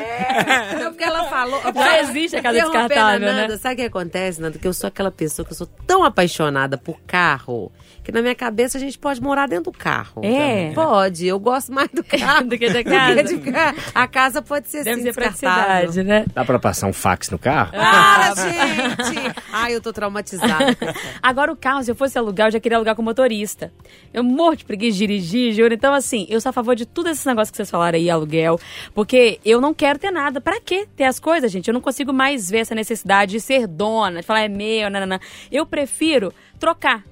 Não, porque ela falou. Já existe a casa descartável, a Nanda, né? Sabe o que acontece, Nanda? Que eu sou aquela pessoa que eu sou tão apaixonada por carro que na minha cabeça a gente pode morar dentro do carro. É. Pode. Eu gosto mais do carro Do que da casa. de carro. A casa pode ser Deve assim, ser praticidade, né? Dá pra passar um fax no carro? Para, gente! Ai, eu tô traumatizada. Agora o carro, se eu fosse alugar, eu já queria alugar com motorista. Eu morro de preguiça de dirigir, juro. Então, assim, eu sou a favor de tudo esses negócios que vocês falaram aí, aluguel. Porque eu não quero ter nada. Pra quê ter as coisas, gente? Eu não consigo mais ver essa necessidade de ser dona, de falar é meu, nanana. Eu prefiro trocar.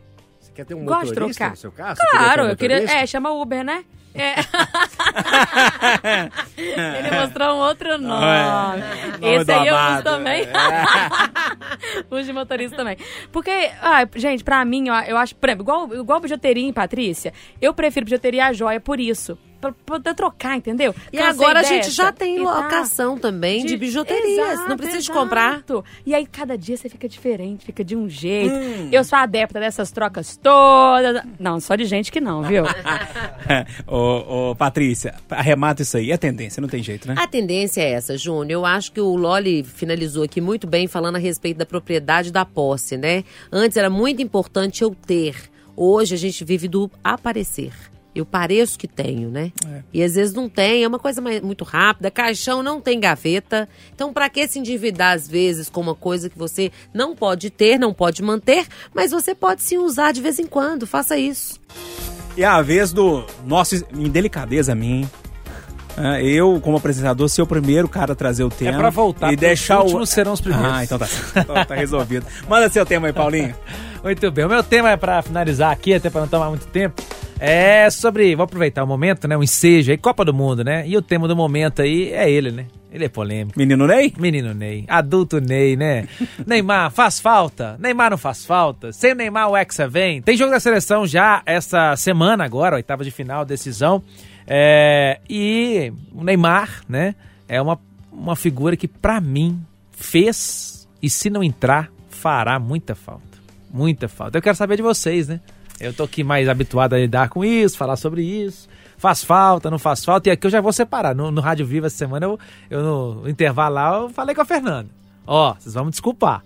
Quer ter um Gosto motorista trocar. no seu carro? Queria Claro, um eu queria. É, chama Uber, né? É. Ele mostrou um outro nome. Nome Esse aí eu uso também. uso de motorista também. Porque, ah, gente, pra mim, eu, eu acho, por exemplo, igual, igual bijuteria em Patrícia, eu prefiro bijuteria a joia por isso. Pra poder trocar, entendeu? E Cansei agora a gente já tem E tá. locação também de, bijuterias. Exato, não precisa de exato. comprar. E aí cada dia você fica diferente, fica de um jeito. Eu sou adepta dessas trocas todas. Não, só de gente que não, viu? ô, ô, Patrícia, arremata isso aí. É tendência, não tem jeito, né? A tendência é essa, Júnior. Eu acho que o Loli finalizou aqui muito bem falando a respeito da propriedade da posse, né? Antes era muito importante eu ter. Hoje a gente vive do aparecer. Eu pareço que tenho, né? E às vezes não tem, é uma coisa mais- muito rápida. Caixão não tem gaveta. Então, pra que se endividar às vezes com uma coisa que você não pode ter, não pode manter, mas você pode sim usar de vez em quando? Faça isso. E é a vez do nosso indelicadeza minha, hein? Ah, Eu, como apresentador, ser o primeiro cara a trazer o tema. É pra voltar, e deixar os o últimos serão os primeiros. Ah, então tá, então tá resolvido. Manda seu tema aí, Paulinho. Muito bem, o meu tema é pra finalizar aqui, até pra não tomar muito tempo. É sobre, vou aproveitar o momento, né? Um ensejo aí, Copa do Mundo, né? E o tema do momento aí é ele, né? Ele é polêmico. Menino Ney? Menino Ney, adulto Ney, né? Neymar faz falta? Neymar não faz falta? Sem o Neymar o Hexa vem? Tem jogo da seleção já essa semana agora, oitava de final, decisão. É, e o Neymar, né? É uma, uma figura que pra mim fez e se não entrar, fará muita falta. Muita falta. Eu quero saber de vocês, né? Eu tô aqui mais habituado a lidar com isso, falar sobre isso. Faz falta, não faz falta. E aqui eu já vou separar. No, no Rádio Viva essa semana, eu, eu no intervalo lá, eu falei com a Fernanda. Ó, vocês vão me desculpar.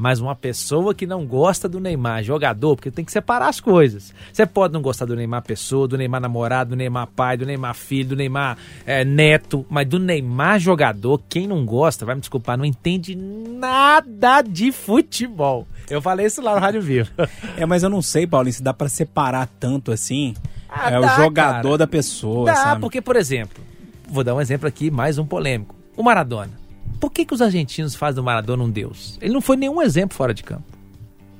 Mas uma pessoa que não gosta do Neymar, jogador, porque tem que separar as coisas. Você pode não gostar do Neymar pessoa, do Neymar namorado, do Neymar pai, do Neymar filho, do Neymar é, neto, mas do Neymar jogador, quem não gosta, vai me desculpar, não entende nada de futebol. Eu falei isso lá no Rádio Viva. É, mas eu não sei, Paulinho, se dá pra separar tanto assim. Ah, é dá, o jogador cara. da pessoa, Dá, sabe? porque, por exemplo, vou dar um exemplo aqui, mais um polêmico. O Maradona. Por que, que os argentinos fazem do Maradona um deus? Ele não foi nenhum exemplo fora de campo.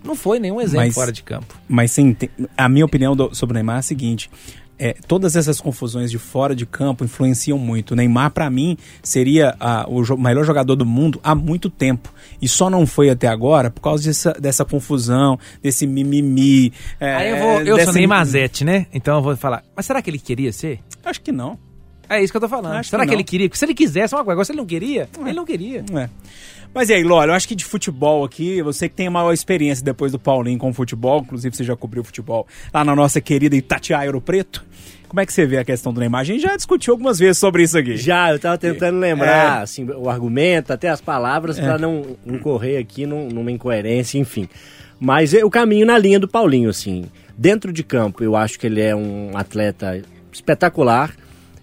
Não foi nenhum exemplo Mas- fora de campo. Mas sim, a minha opinião do- sobre o Neymar é a seguinte: é, todas essas confusões de fora de campo influenciam muito. O Neymar, pra mim, seria ah, o jo- melhor jogador do mundo há muito tempo. E só não foi até agora por causa dessa, dessa confusão, desse mimimi. é, Aí eu vou. Eu dessa- sou Neymarzete, né? Então eu vou falar. Mas será que ele queria ser? Acho que não. É isso que eu tô falando. Acho será que que, ele queria? Porque se ele quisesse uma coisa, agora se ele não queria, ele não queria. É. Mas e aí, Lólio, eu acho que de futebol aqui, você que tem a maior experiência depois do Paulinho com futebol, inclusive você já cobriu futebol lá na nossa querida Itatiaia Ouro Preto. Como é que você vê a questão do Neymar? A gente já discutiu algumas vezes sobre isso aqui. Já, eu tava tentando lembrar, É. assim, o argumento, até as palavras, pra não incorrer aqui num- numa incoerência, enfim. Mas é o caminho na linha do Paulinho, assim. Dentro de campo, eu acho que ele é um atleta espetacular.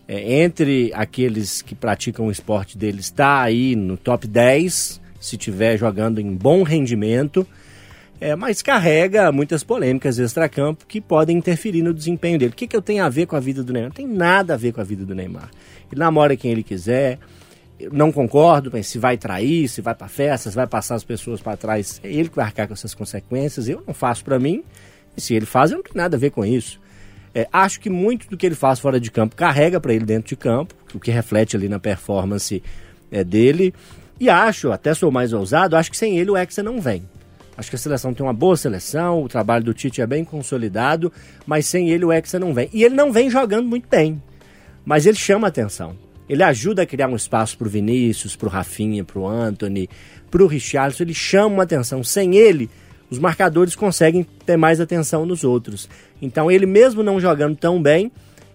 É, entre aqueles que praticam o esporte dele, está aí no top 10, se estiver jogando em bom rendimento. É, mas carrega muitas polêmicas extracampo que podem interferir no desempenho dele. O que, que eu tenho a ver com a vida do Neymar? Não tem nada a ver com a vida do Neymar. Ele namora quem ele quiser. Eu não concordo, mas se vai trair, se vai para festa, se vai passar as pessoas para trás, é ele que vai arcar com essas consequências. Eu não faço para mim. E se ele faz, eu não tenho nada a ver com isso. É, acho que muito do que ele faz fora de campo carrega para ele dentro de campo, o que reflete ali na performance é, dele. E acho, até sou mais ousado, acho que sem ele o Hexa não vem. Acho que a seleção tem uma boa seleção, o trabalho do Tite é bem consolidado, mas sem ele o Hexa não vem. E ele não vem jogando muito bem, mas ele chama atenção. Ele ajuda a criar um espaço para o Vinícius, para o Rafinha, para o Anthony, para o Richarlison. Ele chama atenção. Sem ele, os marcadores conseguem ter mais atenção nos outros. Então, ele mesmo não jogando tão bem,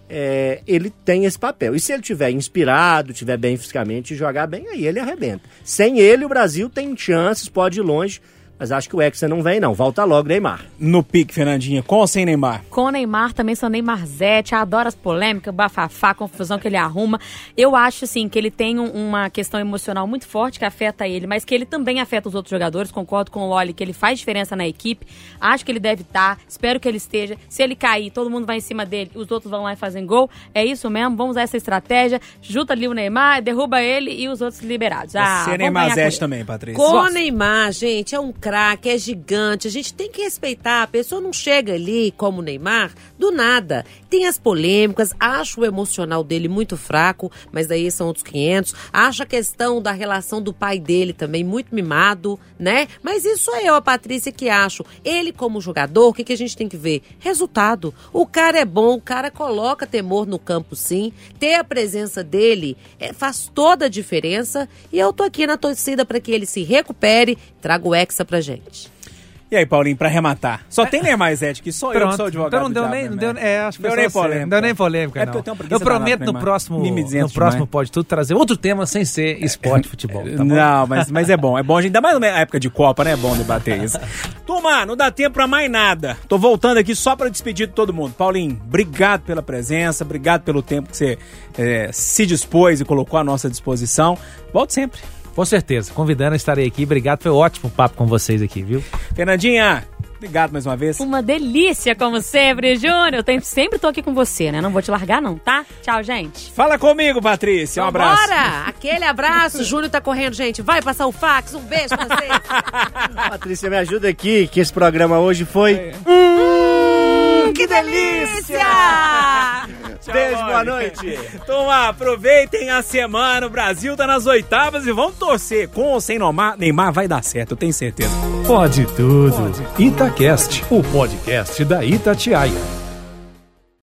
é, ele tem esse papel. E se ele tiver inspirado, tiver bem fisicamente e jogar bem, aí ele arrebenta. Sem ele, o Brasil tem chances, pode ir longe, mas acho que o Hexa não vem, não. Volta logo, Neymar. No pique, Fernandinha, com ou sem Neymar? Com o Neymar também sou Neymarzete, adoro as polêmicas, bafafá, a confusão que ele arruma. Eu acho, assim, que ele tem um- uma questão emocional muito forte que afeta ele, mas que ele também afeta os outros jogadores. Concordo com o Loli que ele faz diferença na equipe. Acho que ele deve estar, espero que ele esteja. Se ele cair, todo mundo vai em cima dele, os outros vão lá e fazem gol. É isso mesmo, vamos usar essa estratégia. Junta ali o Neymar, derruba ele e os outros liberados. Ah, você é Neymarzete ele. também, Patrícia. Com Gosto. Neymar, gente, é um craque. Craque, é gigante. A gente tem que respeitar. A pessoa não chega ali, como o Neymar, do nada. Tem as polêmicas, acho o emocional dele muito fraco, mas daí são outros 500. Acho a questão da relação do pai dele também muito mimado, né? Mas isso sou eu, a Patrícia, que acho. Ele, como jogador, o que, que a gente tem que ver? Resultado. O cara é bom, o cara coloca temor no campo, sim. Ter a presença dele é, faz toda a diferença. E eu tô aqui na torcida para que ele se recupere, traga o Hexa pra gente. E aí, Paulinho, pra arrematar? Só tem Neymar e Zete, que sou eu que sou advogado. Então não deu nem, não né, deu, é, acho que Deu nem só você. polêmica. Deu nem polêmica, É não. porque eu eu prometo no Neymar. próximo, no próximo pode tudo trazer outro tema sem ser esporte, futebol. Tá bom? Não, mas, mas é bom. É bom, a gente, ainda mais na época de Copa, né? É bom debater isso. Turma, não dá tempo pra mais nada. Tô voltando aqui só pra despedir de todo mundo. Paulinho, obrigado pela presença, obrigado pelo tempo que você é, se dispôs e colocou à nossa disposição. Volte sempre. Com certeza. Convidando, estarei aqui. Obrigado. Foi um ótimo papo com vocês aqui, viu? Fernandinha, obrigado mais uma vez. Uma delícia, como sempre, Júnior. Eu tenho- sempre tô aqui com você, né? Não vou te largar, não, tá? Tchau, gente. Fala comigo, Patrícia. Um abraço. Bora! Aquele abraço. Júnior tá correndo, gente. Vai passar o fax. Um beijo pra vocês. Patrícia, me ajuda aqui, que esse programa hoje foi. Hum, que delícia! Beijo, boa noite. Turma, aproveitem a semana. O Brasil tá nas oitavas e vamos torcer. Com ou sem Neymar, Neymar vai dar certo, eu tenho certeza. Pode tudo. Itacast, o podcast da Itatiaia.